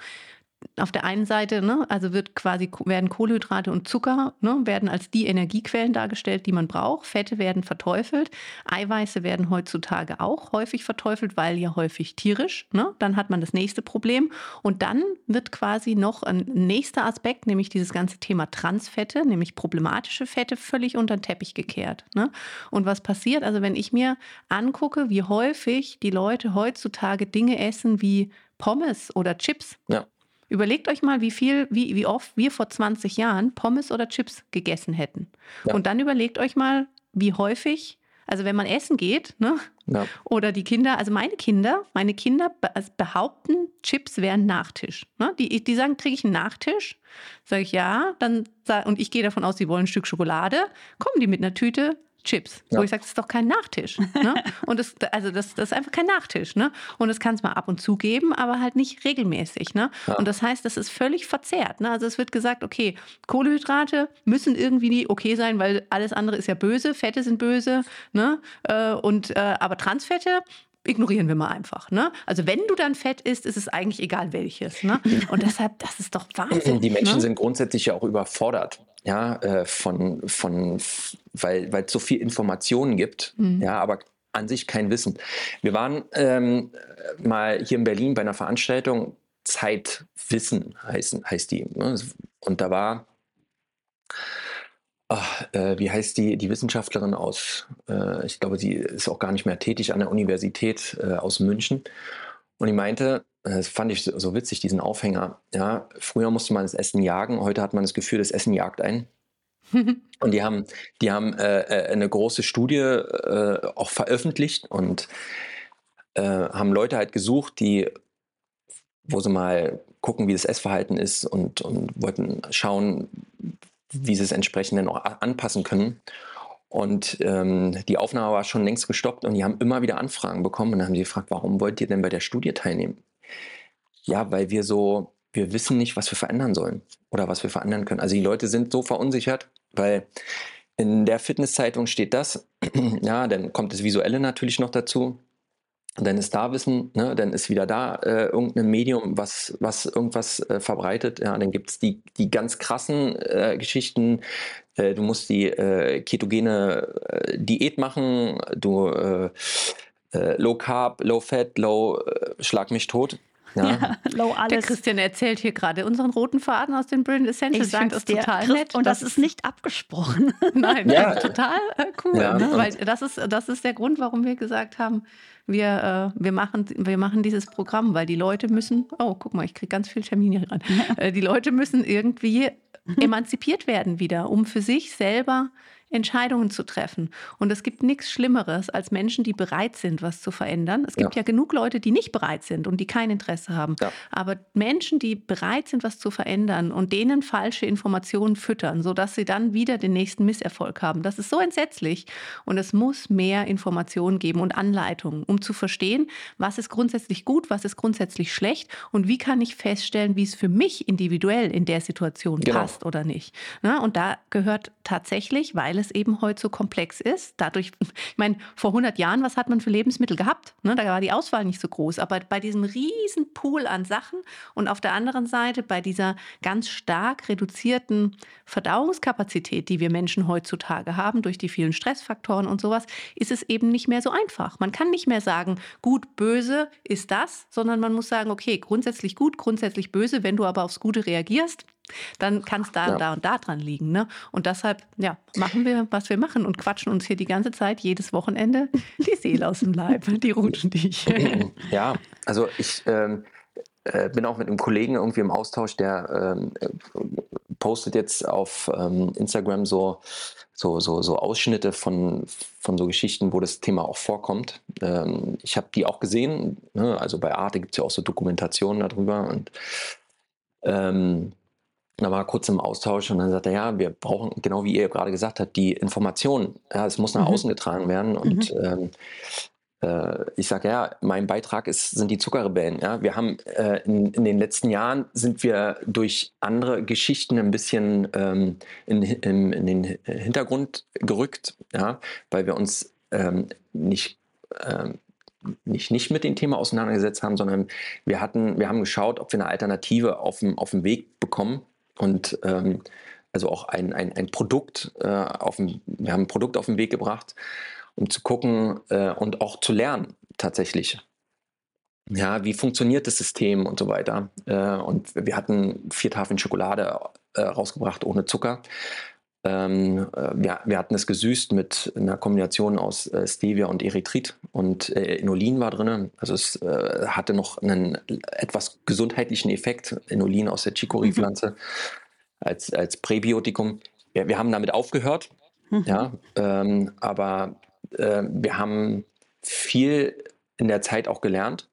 auf der einen Seite, ne, also wird quasi werden Kohlenhydrate und Zucker ne, werden als die Energiequellen dargestellt, die man braucht. Fette werden verteufelt, Eiweiße werden heutzutage auch häufig verteufelt, weil ja häufig tierisch. Ne? Dann hat man das nächste Problem und dann wird quasi noch ein nächster Aspekt, nämlich dieses ganze Thema Transfette, nämlich problematische Fette, völlig unter den Teppich gekehrt. Ne? Und was passiert? Also wenn ich mir angucke, wie häufig die Leute heutzutage Dinge essen wie Pommes oder Chips. Ja. Überlegt euch mal, wie viel, wie, wie oft wir vor 20 Jahren Pommes oder Chips gegessen hätten. Ja. Und dann überlegt euch mal, wie häufig, also wenn man essen geht, ne? Ja. Oder die Kinder, also meine Kinder, meine Kinder also behaupten, Chips wären Nachtisch. Ne? Die, die sagen, kriege ich einen Nachtisch? Sage ich ja, dann und ich gehe davon aus, sie wollen ein Stück Schokolade, kommen die mit einer Tüte Chips. Ja. Wo ich sage, das ist doch kein Nachtisch. Ne? <laughs> Und das, also das, das ist einfach kein Nachtisch. Ne? Und das kann es mal ab und zu geben, aber halt nicht regelmäßig. Ne? Ja. Und das heißt, das ist völlig verzerrt. Ne? Also es wird gesagt, okay, Kohlehydrate müssen irgendwie okay sein, weil alles andere ist ja böse, Fette sind böse. Ne? Äh, und, äh, aber Transfette ignorieren wir mal einfach. Ne? Also wenn du dann Fett isst, ist es eigentlich egal welches. Ne? Und <laughs> deshalb, das ist doch Wahnsinn. Die Menschen ne? sind grundsätzlich ja auch überfordert ja, äh, von, von, weil es so viel Informationen gibt, mhm. ja, aber an sich kein Wissen. Wir waren ähm, mal hier in Berlin bei einer Veranstaltung, Zeitwissen heißen, heißt die. Ne? Und da war, ach, äh, wie heißt die, die Wissenschaftlerin aus, äh, ich glaube, sie ist auch gar nicht mehr tätig an der Universität äh, aus München. Und die meinte, das fand ich so witzig, diesen Aufhänger. Ja, früher musste man das Essen jagen, heute hat man das Gefühl, das Essen jagt ein. <laughs> und die haben, die haben äh, äh, eine große Studie äh, auch veröffentlicht und äh, haben Leute halt gesucht, die, wo sie mal gucken, wie das Essverhalten ist und, und wollten schauen, wie sie es entsprechend dann auch anpassen können. Und ähm, die Aufnahme war schon längst gestoppt und die haben immer wieder Anfragen bekommen und dann haben sie gefragt, warum wollt ihr denn bei der Studie teilnehmen? Ja, weil wir so, wir wissen nicht, was wir verändern sollen oder was wir verändern können. Also die Leute sind so verunsichert, weil in der Fitnesszeitung steht das, <clears throat> ja, dann kommt das Visuelle natürlich noch dazu. Dann ist da Wissen, ne? dann ist wieder da äh, irgendein Medium, was, was irgendwas äh, verbreitet. Ja, dann gibt es die, die ganz krassen äh, Geschichten. Äh, du musst die äh, ketogene äh, Diät machen, du Low Carb, Low Fat, Low Schlag mich tot. Ja. ja low alles. Der Christian erzählt hier gerade unseren roten Faden aus den Brilliant Essentials. Ich finde das total nett. Und das, das, ist nicht abgesprochen. <laughs> Nein, ja. total äh, cool. Ja, ne? Weil das ist, das ist der Grund, warum wir gesagt haben, wir, äh, wir, machen, wir machen dieses Programm, weil die Leute müssen, oh, guck mal, ich kriege ganz viel Termin hier ran. Äh, die Leute müssen irgendwie <laughs> emanzipiert werden wieder, um für sich selber Entscheidungen zu treffen. Und es gibt nichts Schlimmeres als Menschen, die bereit sind, was zu verändern. Es gibt ja, ja genug Leute, die nicht bereit sind und die kein Interesse haben. Ja. Aber Menschen, die bereit sind, was zu verändern und denen falsche Informationen füttern, sodass sie dann wieder den nächsten Misserfolg haben, das ist so entsetzlich. Und es muss mehr Informationen geben und Anleitungen, um zu verstehen, was ist grundsätzlich gut, was ist grundsätzlich schlecht und wie kann ich feststellen, wie es für mich individuell in der Situation genau. passt oder nicht. Na, und da gehört tatsächlich, weil es es eben heute so komplex ist. Dadurch, ich meine, vor 100 Jahren, was hat man für Lebensmittel gehabt? Ne, da war die Auswahl nicht so groß. Aber bei diesem riesen Pool an Sachen und auf der anderen Seite bei dieser ganz stark reduzierten Verdauungskapazität, die wir Menschen heutzutage haben, durch die vielen Stressfaktoren und sowas, ist es eben nicht mehr so einfach. Man kann nicht mehr sagen, gut, böse ist das, sondern man muss sagen, okay, grundsätzlich gut, grundsätzlich böse. Wenn du aber aufs Gute reagierst, dann kann es da, ja. da und da dran liegen. Ne? Und deshalb ja, machen wir, was wir machen und quatschen uns hier die ganze Zeit, jedes Wochenende, die Seele aus dem Leib, die rutschen dich. <laughs> Ja, also ich ähm, äh, bin auch mit einem Kollegen irgendwie im Austausch, der ähm, postet jetzt auf ähm, Instagram so, so, so, so Ausschnitte von, von so Geschichten, wo das Thema auch vorkommt. Ähm, ich habe die auch gesehen, ne? also bei Arte gibt es ja auch so Dokumentationen darüber und ähm, da war kurz im Austausch und dann sagt er, ja, wir brauchen, genau wie ihr gerade gesagt habt, die Information. Ja, es muss nach mhm. außen getragen werden. Und mhm. ähm, äh, ich sage, ja, mein Beitrag ist, sind die Zuckerrebellen. Ja? Wir haben äh, in, in, den letzten Jahren sind wir durch andere Geschichten ein bisschen ähm, in, in, in, den Hintergrund gerückt, ja? weil wir uns ähm, nicht ähm, nicht, nicht mit dem Thema auseinandergesetzt haben, sondern wir hatten, wir haben geschaut, ob wir eine Alternative auf dem, auf dem Weg bekommen und ähm, also auch ein, ein, ein Produkt äh, auf dem, wir haben ein Produkt auf den Weg gebracht, um zu gucken äh, und auch zu lernen tatsächlich. Ja, wie funktioniert das System und so weiter. Äh, und wir hatten vier Tafeln Schokolade äh, rausgebracht ohne Zucker. Ähm, äh, wir, wir, hatten es gesüßt mit einer Kombination aus äh, Stevia und Erythrit und äh, Inulin war drin. Also es äh, hatte noch einen etwas gesundheitlichen Effekt. Inulin aus der Chicorée-Pflanze mhm. als, als Präbiotikum. Ja, wir haben damit aufgehört, mhm. ja, ähm, aber äh, wir haben viel in der Zeit auch gelernt.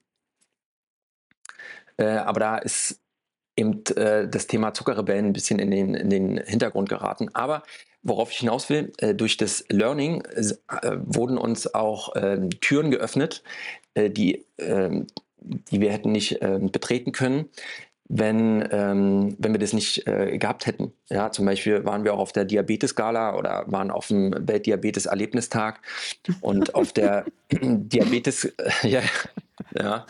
Äh, aber da ist eben äh, das Thema Zuckerrebellen ein bisschen in den, in den Hintergrund geraten. Aber worauf ich hinaus will, äh, durch das Learning äh, wurden uns auch ähm, Türen geöffnet, äh, die, ähm, die wir hätten nicht ähm, betreten können wenn, ähm, wenn wir das nicht äh, gehabt hätten. Ja, zum Beispiel waren wir auch auf der Diabetes-Gala oder waren auf dem Weltdiabetes-Erlebnistag und auf der <laughs> Diabetes, äh, ja, ja,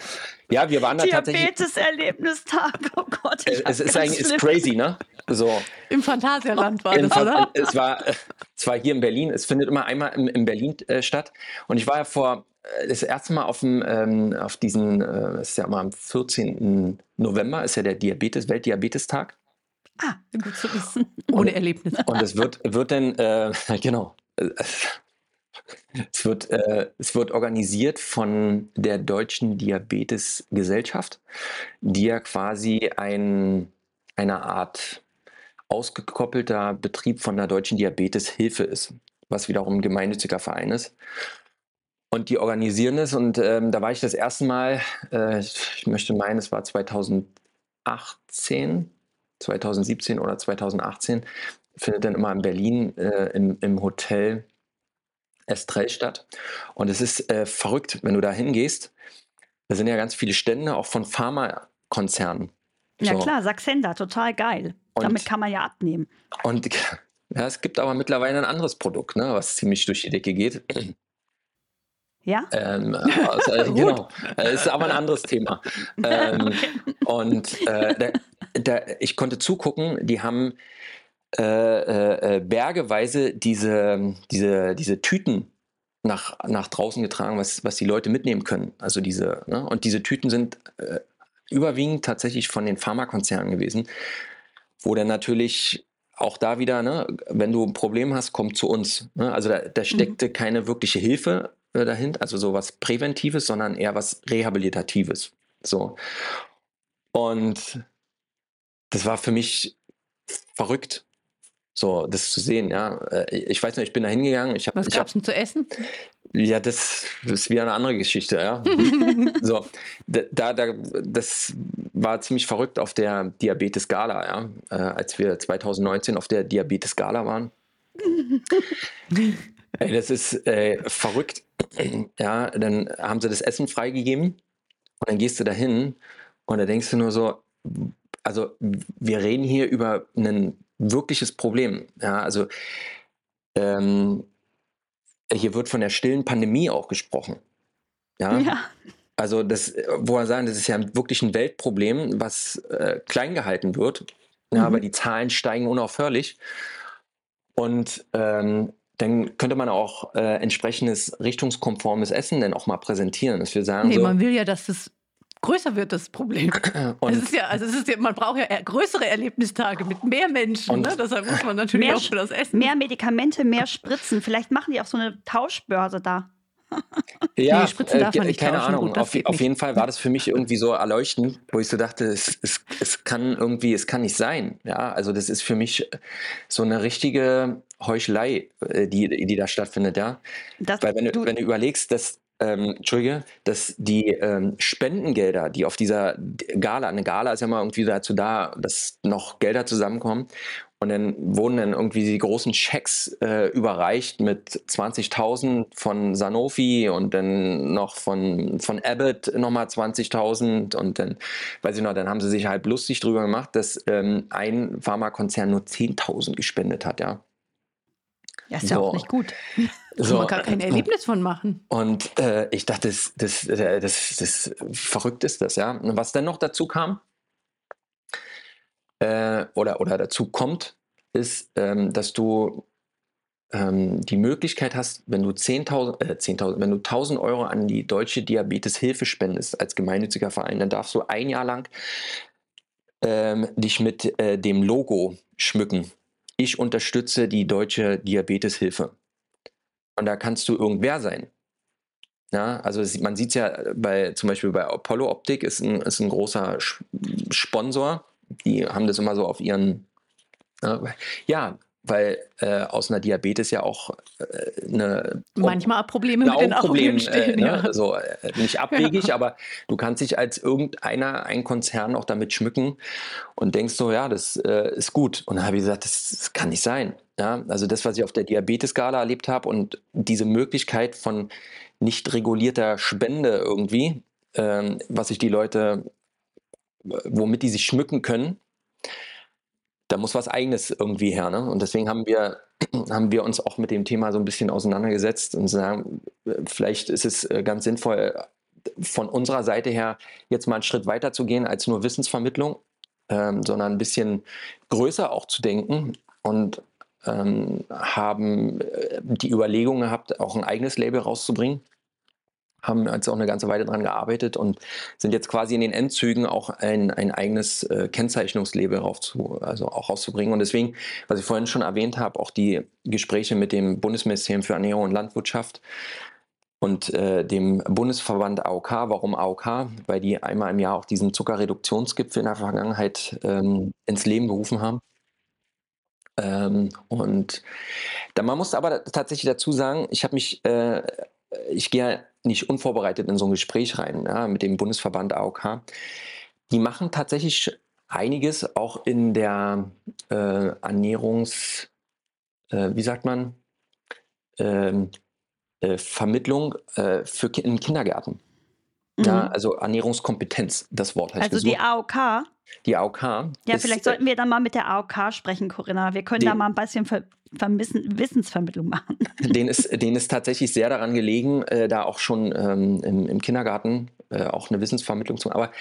ja, wir waren da tatsächlich. Diabetes-Erlebnistag, oh Gott. es ist eigentlich ist crazy, ne? So. Im Phantasialand war das, oder? Es war, es war hier in Berlin. Es findet immer einmal in, in Berlin äh, statt. Und ich war ja vor äh, das erste Mal auf, dem, ähm, auf diesen, äh, das ist ja immer am 14. November, ist ja der Diabetes, Weltdiabetestag. Ah, gut zu wissen. Ohne Erlebnis. Und es wird, wird dann, äh, <laughs> genau, es wird, äh, es wird organisiert von der Deutschen Diabetesgesellschaft, die ja quasi ein, eine Art ausgekoppelter Betrieb von der Deutschen Diabeteshilfe ist, was wiederum ein gemeinnütziger Verein ist. Und die organisieren es und ähm, da war ich das erste Mal, äh, ich möchte meinen, es war 2018, 2017 oder 2018, findet dann immer in Berlin äh, im, im Hotel Estrell statt. Und es ist äh, verrückt, wenn du da hingehst. Da sind ja ganz viele Stände, auch von Pharmakonzernen. Ja so. klar, Saxenda, total geil. Und, Damit kann man ja abnehmen. Und <laughs> ja, es gibt aber mittlerweile ein anderes Produkt, ne, was ziemlich durch die Decke geht. Ja? Ähm, <laughs> also, äh, genau. Das ist aber ein anderes Thema. Ähm, <laughs> okay. Und äh, der, der, ich konnte zugucken, die haben äh, äh, äh, bergeweise diese, diese, diese Tüten nach, nach draußen getragen, was, was die Leute mitnehmen können. Also diese, ne? und diese Tüten sind äh, überwiegend tatsächlich von den Pharmakonzernen gewesen, wo dann natürlich auch da wieder, ne, wenn du ein Problem hast, komm zu uns. Ne? Also da, da mhm. steckte mhm. keine wirkliche Hilfe äh, dahinter, also sowas Präventives, sondern eher was Rehabilitatives. So. Und das war für mich verrückt, so das zu sehen. Ja, äh, ich weiß nicht, ich bin da hingegangen. Ich hab, Was gab es denn zu essen? Ja, das, das, ist wieder eine andere Geschichte. Ja, <laughs> so da, da, das war ziemlich verrückt auf der Diabetes Gala, ja, äh, als wir 2019 auf der Diabetes Gala waren. <laughs> Ey, das ist äh, verrückt. Ja, dann haben sie das Essen freigegeben und dann gehst du da hin und da denkst du nur so, also wir reden hier über ein wirkliches Problem. Ja, also ähm, hier wird von der stillen Pandemie auch gesprochen. Ja. ja. Also das, wo er sagen, das ist ja wirklich ein Weltproblem, was äh, klein gehalten wird. Ja, mhm. aber die Zahlen steigen unaufhörlich. Und ähm, dann könnte man auch äh, entsprechendes richtungskonformes Essen dann auch mal präsentieren, dass wir sagen nee, so, man will ja, dass das größer wird das Problem. <clears throat> Und es ist ja, also es ist ja, man braucht ja größere Erlebnistage mit mehr Menschen. Ne? Deshalb muss man natürlich mehr, auch für das Essen. Mehr Medikamente, mehr Spritzen. Vielleicht machen die auch so eine Tauschbörse da. <laughs> Ja, nee, äh, keine Ahnung. Gut, auf, auf jeden Fall war das für mich irgendwie so erleuchtend, wo ich so dachte, es, es, es kann irgendwie, es kann nicht sein. Ja, also das ist für mich so eine richtige Heuchelei, äh, die, die da stattfindet, ja. Das, Weil wenn du, du, wenn du überlegst, dass ähm, Entschuldige, dass die ähm, Spendengelder, die auf dieser Gala, eine Gala ist ja mal irgendwie dazu da, dass noch Gelder zusammenkommen. Und dann wurden dann irgendwie die großen Schecks äh, überreicht mit 20.000 von Sanofi und dann noch von, von Abbott nochmal 20.000 und dann, weiß ich noch, dann haben sie sich halt lustig drüber gemacht, dass ähm, ein Pharmakonzern nur 10.000 gespendet hat, ja. Ja, ist so. ja auch nicht gut. So, man kann kein Erlebnis von machen. Und äh, ich dachte, das, das, äh, das, das, verrückt ist das, ja. Und was dann noch dazu kam, äh, oder, oder dazu kommt, ist, ähm, dass du ähm, die Möglichkeit hast, wenn du 10.000, äh, 10 wenn du 1.000 Euro an die Deutsche Diabeteshilfe spendest als gemeinnütziger Verein, dann darfst du ein Jahr lang ähm, dich mit äh, dem Logo schmücken ich unterstütze die deutsche Diabeteshilfe. Und da kannst du irgendwer sein. Ja, also man sieht es ja bei, zum Beispiel bei Apollo Optik ist ein, ist ein großer Sponsor. Die haben das immer so auf ihren, ja, weil äh, aus einer Diabetes ja auch äh, eine manchmal Probleme mit den Augen entstehen. Äh, ne? ja. Also äh, nicht abwegig, ja. aber du kannst dich als irgendeiner, ein Konzern auch damit schmücken und denkst so, ja, das äh, ist gut. Und dann habe ich gesagt, das, das, kann nicht sein. Ja? Also das, was ich auf der Diabetes-Skala erlebt habe und diese Möglichkeit von nicht regulierter Spende irgendwie, ähm, was sich die Leute, womit die sich schmücken können, da muss was Eigenes irgendwie her. Ne? Und deswegen haben wir, <clears throat> haben wir uns auch mit dem Thema so ein bisschen auseinandergesetzt und sagen, vielleicht ist es äh, ganz sinnvoll, von unserer Seite her jetzt mal einen Schritt weiter zu gehen als nur Wissensvermittlung, ähm, sondern ein bisschen größer auch zu denken und ähm, haben äh, die Überlegung gehabt, auch ein eigenes Label rauszubringen haben jetzt auch eine ganze Weile daran gearbeitet und sind jetzt quasi in den Endzügen auch ein, ein eigenes äh, Kennzeichnungslabel raufzu, also auch rauszubringen. Und deswegen, was ich vorhin schon erwähnt habe, auch die Gespräche mit dem Bundesministerium für Ernährung und Landwirtschaft und äh, dem Bundesverband AOK. Warum AOK? Weil die einmal im Jahr auch diesen Zuckerreduktionsgipfel in der Vergangenheit ähm, ins Leben gerufen haben. Ähm, und da, man muss aber tatsächlich dazu sagen, ich habe mich äh, ich gehe nicht unvorbereitet in so ein Gespräch rein ja, mit dem Bundesverband AOK. Die machen tatsächlich einiges auch in der äh, Ernährungs, äh, wie sagt man, ähm, äh, Vermittlung äh, für in Kindergärten. Mhm. Ja, also Ernährungskompetenz, das Wort heißt Also die AOK? Die AOK. Ja, vielleicht sollten wir dann mal mit der AOK sprechen, Corinna. Wir können da mal ein bisschen ver Vermissen, Wissensvermittlung machen. <laughs> Denen ist, denen ist tatsächlich sehr daran gelegen, äh, da auch schon ähm, im, im, Kindergarten äh, auch eine Wissensvermittlung zu machen. Aber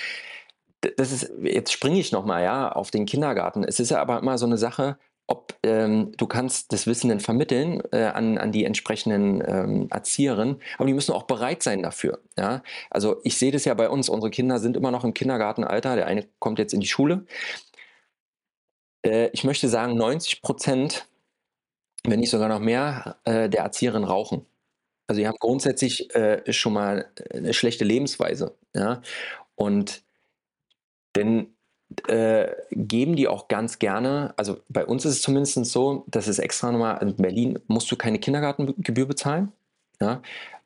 das ist, jetzt springe ich nochmal ja, auf den Kindergarten. Es ist ja aber immer so eine Sache, ob ähm, du kannst das Wissen dann vermitteln äh, an, an die entsprechenden ähm, Erzieherinnen, aber die müssen auch bereit sein dafür. Ja? Also ich sehe das ja bei uns, unsere Kinder sind immer noch im Kindergartenalter, der eine kommt jetzt in die Schule. Äh, ich möchte sagen, 90 Prozent, wenn nicht sogar noch mehr, äh, der Erzieherinnen rauchen. Also die haben grundsätzlich äh, schon mal eine schlechte Lebensweise. Ja? Und denn äh, geben die auch ganz gerne, also bei uns ist es zumindest so, dass es extra nochmal, in Berlin musst du keine Kindergartengebühr bezahlen. Ja?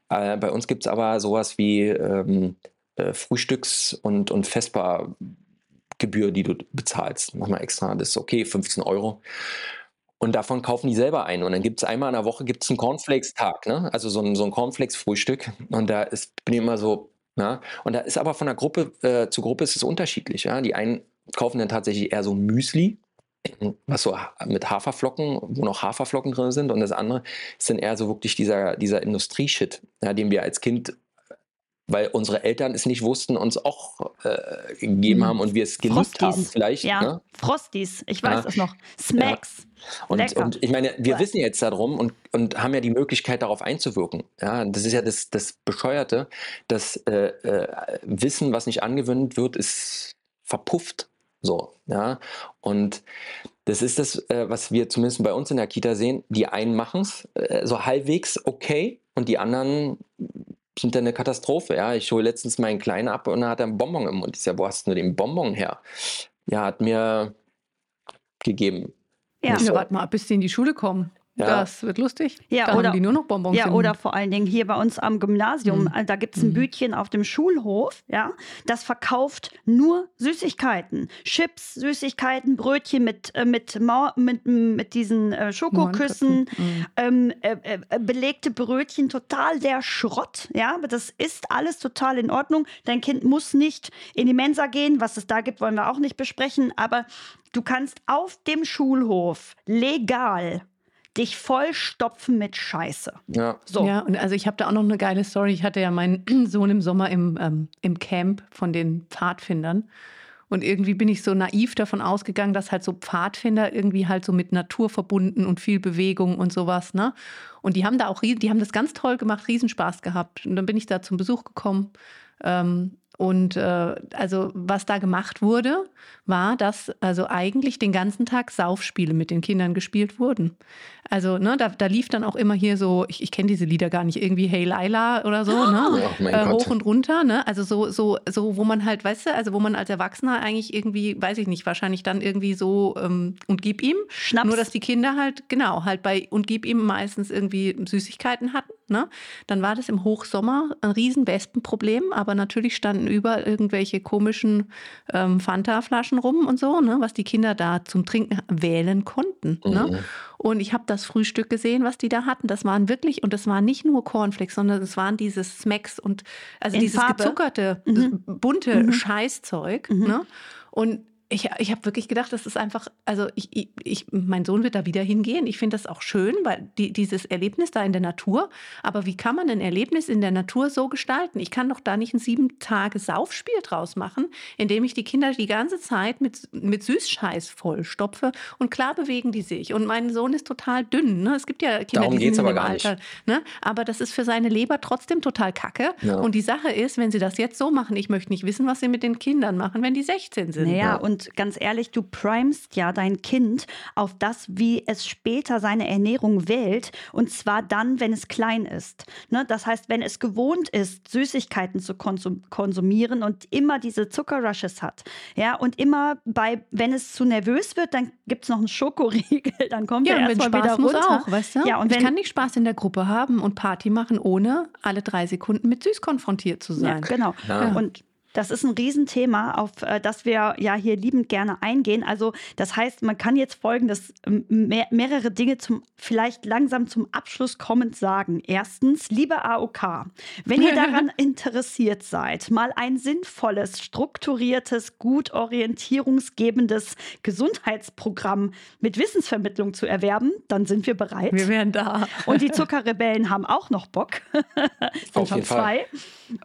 Äh, bei uns gibt es aber sowas wie ähm, äh, Frühstücks- und, und Festbargebühr, die du bezahlst. Nochmal extra, das ist okay, 15 Euro. Und davon kaufen die selber ein. Und dann gibt es einmal in der Woche gibt's einen Cornflakes-Tag, ne? also so ein, so ein Cornflakes-Frühstück. Und da ist, bin ich immer so, ja? Und da ist aber von der Gruppe äh, zu Gruppe ist es unterschiedlich. Ja? Die einen kaufen dann tatsächlich eher so Müsli, was so mit Haferflocken, wo noch Haferflocken drin sind. Und das andere ist dann eher so wirklich dieser, dieser Industrieshit, ja, den wir als Kind weil unsere Eltern es nicht wussten, uns auch äh, gegeben mhm. haben und wir es geliebt Frosties. haben vielleicht. Ja, ne? Frosties, ich weiß ja. es noch. Smacks. Ja. Und, und, ich meine, wir ja. wissen jetzt darum und, und haben ja die Möglichkeit, darauf einzuwirken. Ja, das ist ja das, das Bescheuerte, das äh, äh, Wissen, was nicht angewendet wird, ist verpufft. So, ja. Und das ist das, äh, was wir zumindest bei uns in der Kita sehen. Die einen machen es äh, so halbwegs okay und die anderen sind dann eine Katastrophe. Ja, ich hole letztens meinen Kleinen ab und er hat einen Bonbon im Mund. Ich sage, wo hast du den Bonbon her? Ja, hat mir gegeben. Ja, so. warte mal, bis die in die Schule kommen. Ja. Das wird lustig. Ja, Dann oder, haben die nur noch Bonbons. Ja, oder vor allen Dingen hier bei uns am Gymnasium, mhm. da gibt es ein mhm. Bütchen auf dem Schulhof, ja, das verkauft nur Süßigkeiten. Chips, Süßigkeiten, Brötchen mit, äh, mit, mit, mit diesen äh, Schokoküssen, mhm. ähm, äh, belegte Brötchen, total der Schrott, ja, aber das ist alles total in Ordnung. Dein Kind muss nicht in die Mensa gehen, was es da gibt, wollen wir auch nicht besprechen, aber du kannst auf dem Schulhof legal dich vollstopfen mit Scheiße. Ja. So. Ja, und also ich habe da auch noch eine geile Story. Ich hatte ja meinen <clears throat> Sohn im Sommer im, ähm, im Camp von den Pfadfindern. Und irgendwie bin ich so naiv davon ausgegangen, dass halt so Pfadfinder irgendwie halt so mit Natur verbunden und viel Bewegung und sowas, ne? Und die haben da auch, die haben das ganz toll gemacht, Riesenspaß gehabt. Und dann bin ich da zum Besuch gekommen. Ähm, und äh, also was da gemacht wurde, war, dass also eigentlich den ganzen Tag Saufspiele mit den Kindern gespielt wurden. Also ne, da, da lief dann auch immer hier so, ich, ich kenne diese Lieder gar nicht, irgendwie Hey Laila oder so, ne? <laughs> Oh, äh, hoch und runter, ne? Also so, so, so, wo man halt, weißt du, also wo man als Erwachsener eigentlich irgendwie, weiß ich nicht, wahrscheinlich dann irgendwie so ähm, und gib ihm. Schnaps. Nur dass die Kinder halt, genau, halt bei und gib ihm meistens irgendwie Süßigkeiten hatten. Ne? Dann war das im Hochsommer ein riesen Wespenproblem, aber natürlich standen über irgendwelche komischen ähm, Fanta-Flaschen rum und so, ne? was die Kinder da zum Trinken wählen konnten. Ne? Mhm. Ne? Und ich habe das Frühstück gesehen, was die da hatten. Das waren wirklich, und das waren nicht nur Cornflakes, sondern es waren dieses Smacks und also In dieses Farbe. gezuckerte, mhm. bunte mhm. Scheißzeug. Mhm. Ne? Und ich, ich habe wirklich gedacht, das ist einfach, also ich, ich, mein Sohn wird da wieder hingehen. Ich finde das auch schön, weil die, dieses Erlebnis da in der Natur. Aber wie kann man ein Erlebnis in der Natur so gestalten? Ich kann doch da nicht ein sieben Tage Saufspiel draus machen, indem ich die Kinder die ganze Zeit mit, mit Süßscheiß vollstopfe und klar bewegen die sich. Und mein Sohn ist total dünn. Ne? Es gibt ja Kinder, Darum die sind aber dem Alter. Ne? Aber das ist für seine Leber trotzdem total kacke. Ja. Und die Sache ist, wenn sie das jetzt so machen, ich möchte nicht wissen, was sie mit den Kindern machen, wenn die 16 sind. Naja, ne? und ganz ehrlich, du primest ja dein Kind auf das, wie es später seine Ernährung wählt. Und zwar dann, wenn es klein ist. Ne? Das heißt, wenn es gewohnt ist, Süßigkeiten zu konsum konsumieren und immer diese Zuckerrushes hat. Ja, und immer bei, wenn es zu nervös wird, dann gibt es noch einen Schokoriegel, <laughs> dann kommt ja, er erstmal wieder runter. Auch, weißt du? Ja, und ich wenn, kann nicht Spaß in der Gruppe haben und Party machen, ohne alle drei Sekunden mit Süß konfrontiert zu sein. Ja, genau. Ja. Und das ist ein Riesenthema, auf äh, das wir ja hier liebend gerne eingehen. Also das heißt, man kann jetzt folgendes mehr, mehrere Dinge zum vielleicht langsam zum Abschluss kommend sagen. Erstens, liebe AOK, wenn ihr daran <laughs> interessiert seid, mal ein sinnvolles, strukturiertes, gut orientierungsgebendes Gesundheitsprogramm mit Wissensvermittlung zu erwerben, dann sind wir bereit. Wir wären da. Und die Zuckerrebellen haben auch noch Bock. <laughs> sind schon zwei.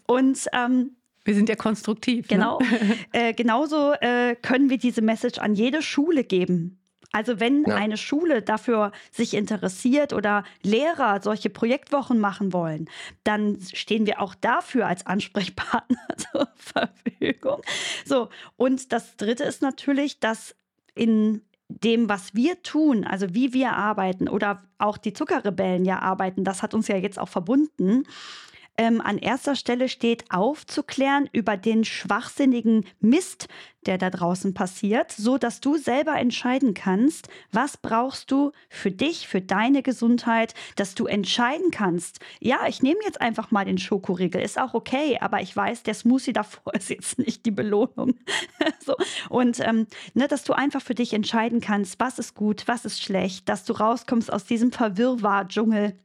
Und ähm, wir sind ja konstruktiv. Ne? Genau. Ne? <laughs> Äh, genauso äh, können wir diese Message an jede Schule geben. Also wenn ja. eine Schule dafür sich interessiert oder Lehrer solche Projektwochen machen wollen, dann stehen wir auch dafür als Ansprechpartner <laughs> zur Verfügung. So, und das Dritte ist natürlich, dass in dem, was wir tun, also wie wir arbeiten oder auch die Zuckerrebellen ja arbeiten, das hat uns ja jetzt auch verbunden, ähm, an erster Stelle steht, aufzuklären über den schwachsinnigen Mist, der da draußen passiert, so dass du selber entscheiden kannst, was brauchst du für dich, für deine Gesundheit, dass du entscheiden kannst. Ja, ich nehme jetzt einfach mal den Schokoriegel, ist auch okay, aber ich weiß, der Smoothie davor <laughs> ist jetzt nicht die Belohnung. <laughs> so. Und ähm, ne, dass du einfach für dich entscheiden kannst, was ist gut, was ist schlecht, dass du rauskommst aus diesem Verwirrwarr-Dschungel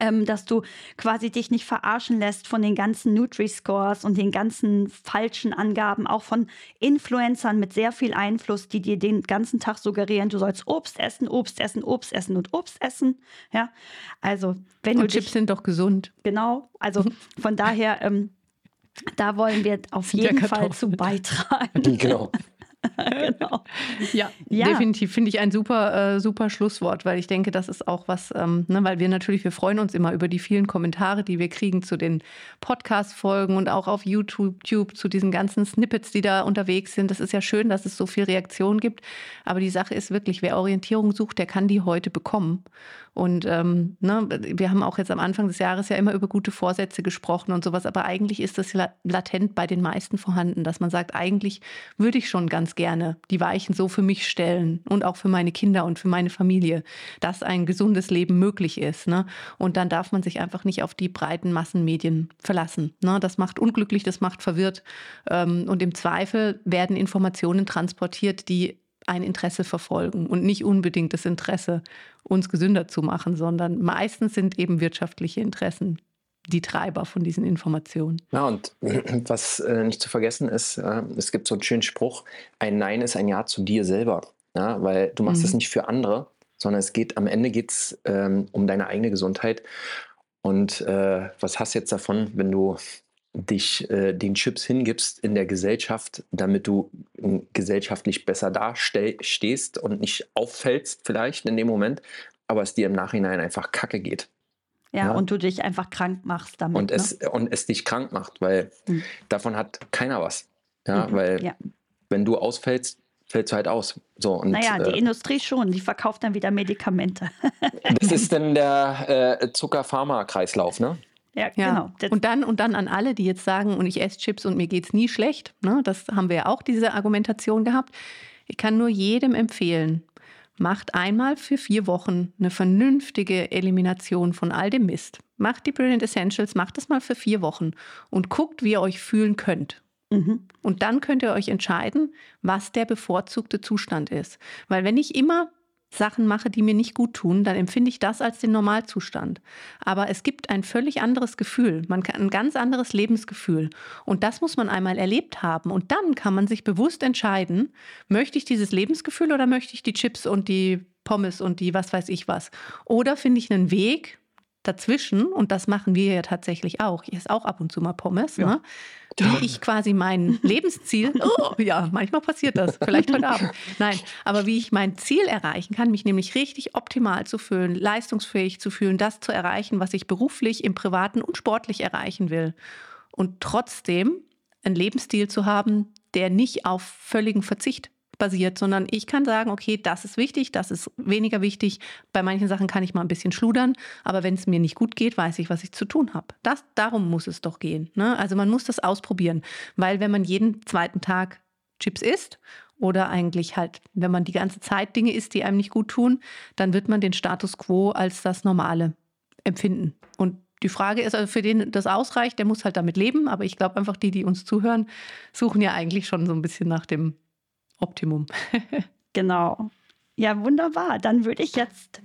ähm, dass du quasi dich nicht verarschen lässt von den ganzen Nutri-Scores und den ganzen falschen Angaben, auch von Influencern mit sehr viel Einfluss, die dir den ganzen Tag suggerieren, du sollst Obst essen, Obst essen, Obst essen und Obst essen. Ja, also wenn und du Chips dich, sind doch gesund. Genau, also von daher. Ähm, da wollen wir auf jeden Fall zu beitragen. Genau. <laughs> <laughs> <laughs> genau. Ja, ja. definitiv finde ich ein super, äh, super Schlusswort, weil ich denke, das ist auch was, ähm, ne, weil wir natürlich, wir freuen uns immer über die vielen Kommentare, die wir kriegen zu den Podcast-Folgen und auch auf YouTube zu diesen ganzen Snippets, die da unterwegs sind. Das ist ja schön, dass es so viel Reaktion gibt. Aber die Sache ist wirklich, wer Orientierung sucht, der kann die heute bekommen. Und ähm, ne, wir haben auch jetzt am Anfang des Jahres ja immer über gute Vorsätze gesprochen und sowas, aber eigentlich ist das latent bei den meisten vorhanden, dass man sagt, eigentlich würde ich schon ganz gerne die Weichen so für mich stellen und auch für meine Kinder und für meine Familie, dass ein gesundes Leben möglich ist. Ne? Und dann darf man sich einfach nicht auf die breiten Massenmedien verlassen. Ne? Das macht unglücklich, das macht verwirrt. Ähm, und im Zweifel werden Informationen transportiert, die ein Interesse verfolgen und nicht unbedingt das Interesse, uns gesünder zu machen, sondern meistens sind eben wirtschaftliche Interessen die Treiber von diesen Informationen. Ja, und <clears throat> was äh, nicht zu vergessen ist, äh, es gibt so einen schönen Spruch, ein Nein ist ein Ja zu dir selber. Ja, weil du machst es mhm. nicht für andere, sondern es geht am Ende geht es ähm, um deine eigene Gesundheit. Und äh, was hast du jetzt davon, wenn du dich äh, den Chips hingibst in der Gesellschaft, damit du gesellschaftlich besser dastehst und nicht auffällst vielleicht in dem Moment, aber es dir im Nachhinein einfach kacke geht. Ja, ja, und du dich einfach krank machst damit. Und es, ne? und es dich krank macht, weil mhm. davon hat keiner was. Ja, mhm. weil ja. wenn du ausfällst, fällst du halt aus. So, und, naja, die äh, Industrie schon, die verkauft dann wieder Medikamente. das ist <laughs> dann der äh, Zucker-Pharma-Kreislauf, ne? Ja, ja, genau. Und dann, und dann an alle, die jetzt sagen, und ich esse Chips und mir geht es nie schlecht. Ne? Das haben wir ja auch, diese Argumentation gehabt. Ich kann nur jedem empfehlen, macht einmal für vier Wochen eine vernünftige Elimination von all dem Mist. Macht die Brilliant Essentials, macht das mal für vier Wochen und guckt, wie ihr euch fühlen könnt. Mhm. Und dann könnt ihr euch entscheiden, was der bevorzugte Zustand ist. Weil wenn ich immer Sachen mache, die mir nicht gut tun, dann empfinde ich das als den Normalzustand. Aber es gibt ein völlig anderes Gefühl, man kann ein ganz anderes Lebensgefühl. Und das muss man einmal erlebt haben. Und dann kann man sich bewusst entscheiden, möchte ich dieses Lebensgefühl oder möchte ich die Chips und die Pommes und die was weiß ich was. Oder finde ich einen Weg, dazwischen, und das machen wir ja tatsächlich auch, ich esse auch ab und zu mal Pommes, ja. ne? Wie ich quasi mein Lebensziel, oh ja, manchmal passiert das, vielleicht heute Abend, nein, aber wie ich mein Ziel erreichen kann, mich nämlich richtig optimal zu fühlen, leistungsfähig zu fühlen, das zu erreichen, was ich beruflich, im Privaten und sportlich erreichen will. Und trotzdem einen Lebensstil zu haben, der nicht auf völligen Verzicht basiert, sondern ich kann sagen, okay, das ist wichtig, das ist weniger wichtig. Bei manchen Sachen kann ich mal ein bisschen schludern, aber wenn es mir nicht gut geht, weiß ich, was ich zu tun habe. Das, darum muss es doch gehen. Ne? Also man muss das ausprobieren, weil wenn man jeden zweiten Tag Chips isst oder eigentlich halt, wenn man die ganze Zeit Dinge isst, die einem nicht gut tun, dann wird man den Status quo als das Normale empfinden. Und die Frage ist, also für den das ausreicht, der muss halt damit leben. Aber ich glaube einfach, die, die uns zuhören, suchen ja eigentlich schon so ein bisschen nach dem Optimum. <laughs> genau. Ja, wunderbar. Dann würde ich jetzt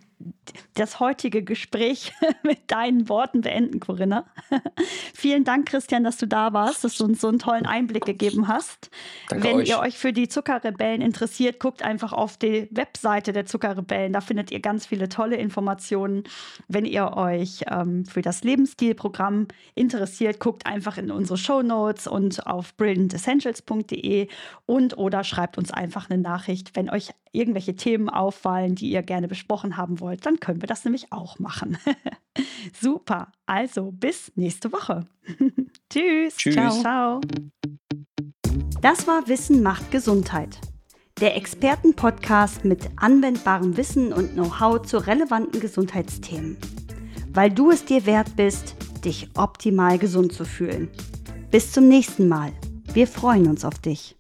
das heutige Gespräch <laughs> mit deinen Worten beenden, Corinna. <laughs> Vielen Dank, Christian, dass du da warst, dass du uns so einen tollen Einblick gegeben hast. Danke Wenn euch. ihr euch für die Zuckerrebellen interessiert, guckt einfach auf die Webseite der Zuckerrebellen. Da findet ihr ganz viele tolle Informationen. Wenn ihr euch ähm, für das Lebensstilprogramm interessiert, guckt einfach in unsere Show Notes und auf brilliantessentials.de und oder schreibt uns einfach eine Nachricht, wenn euch irgendwelche Themen auffallen, die ihr gerne besprochen haben wollt, dann können wir das nämlich auch machen. <laughs> Super. Also bis nächste Woche. <laughs> Tschüss. Tschüss. Ciao. Ciao. Das war Wissen macht Gesundheit. Der Expertenpodcast mit anwendbarem Wissen und Know-how zu relevanten Gesundheitsthemen. Weil du es dir wert bist, dich optimal gesund zu fühlen. Bis zum nächsten Mal. Wir freuen uns auf dich.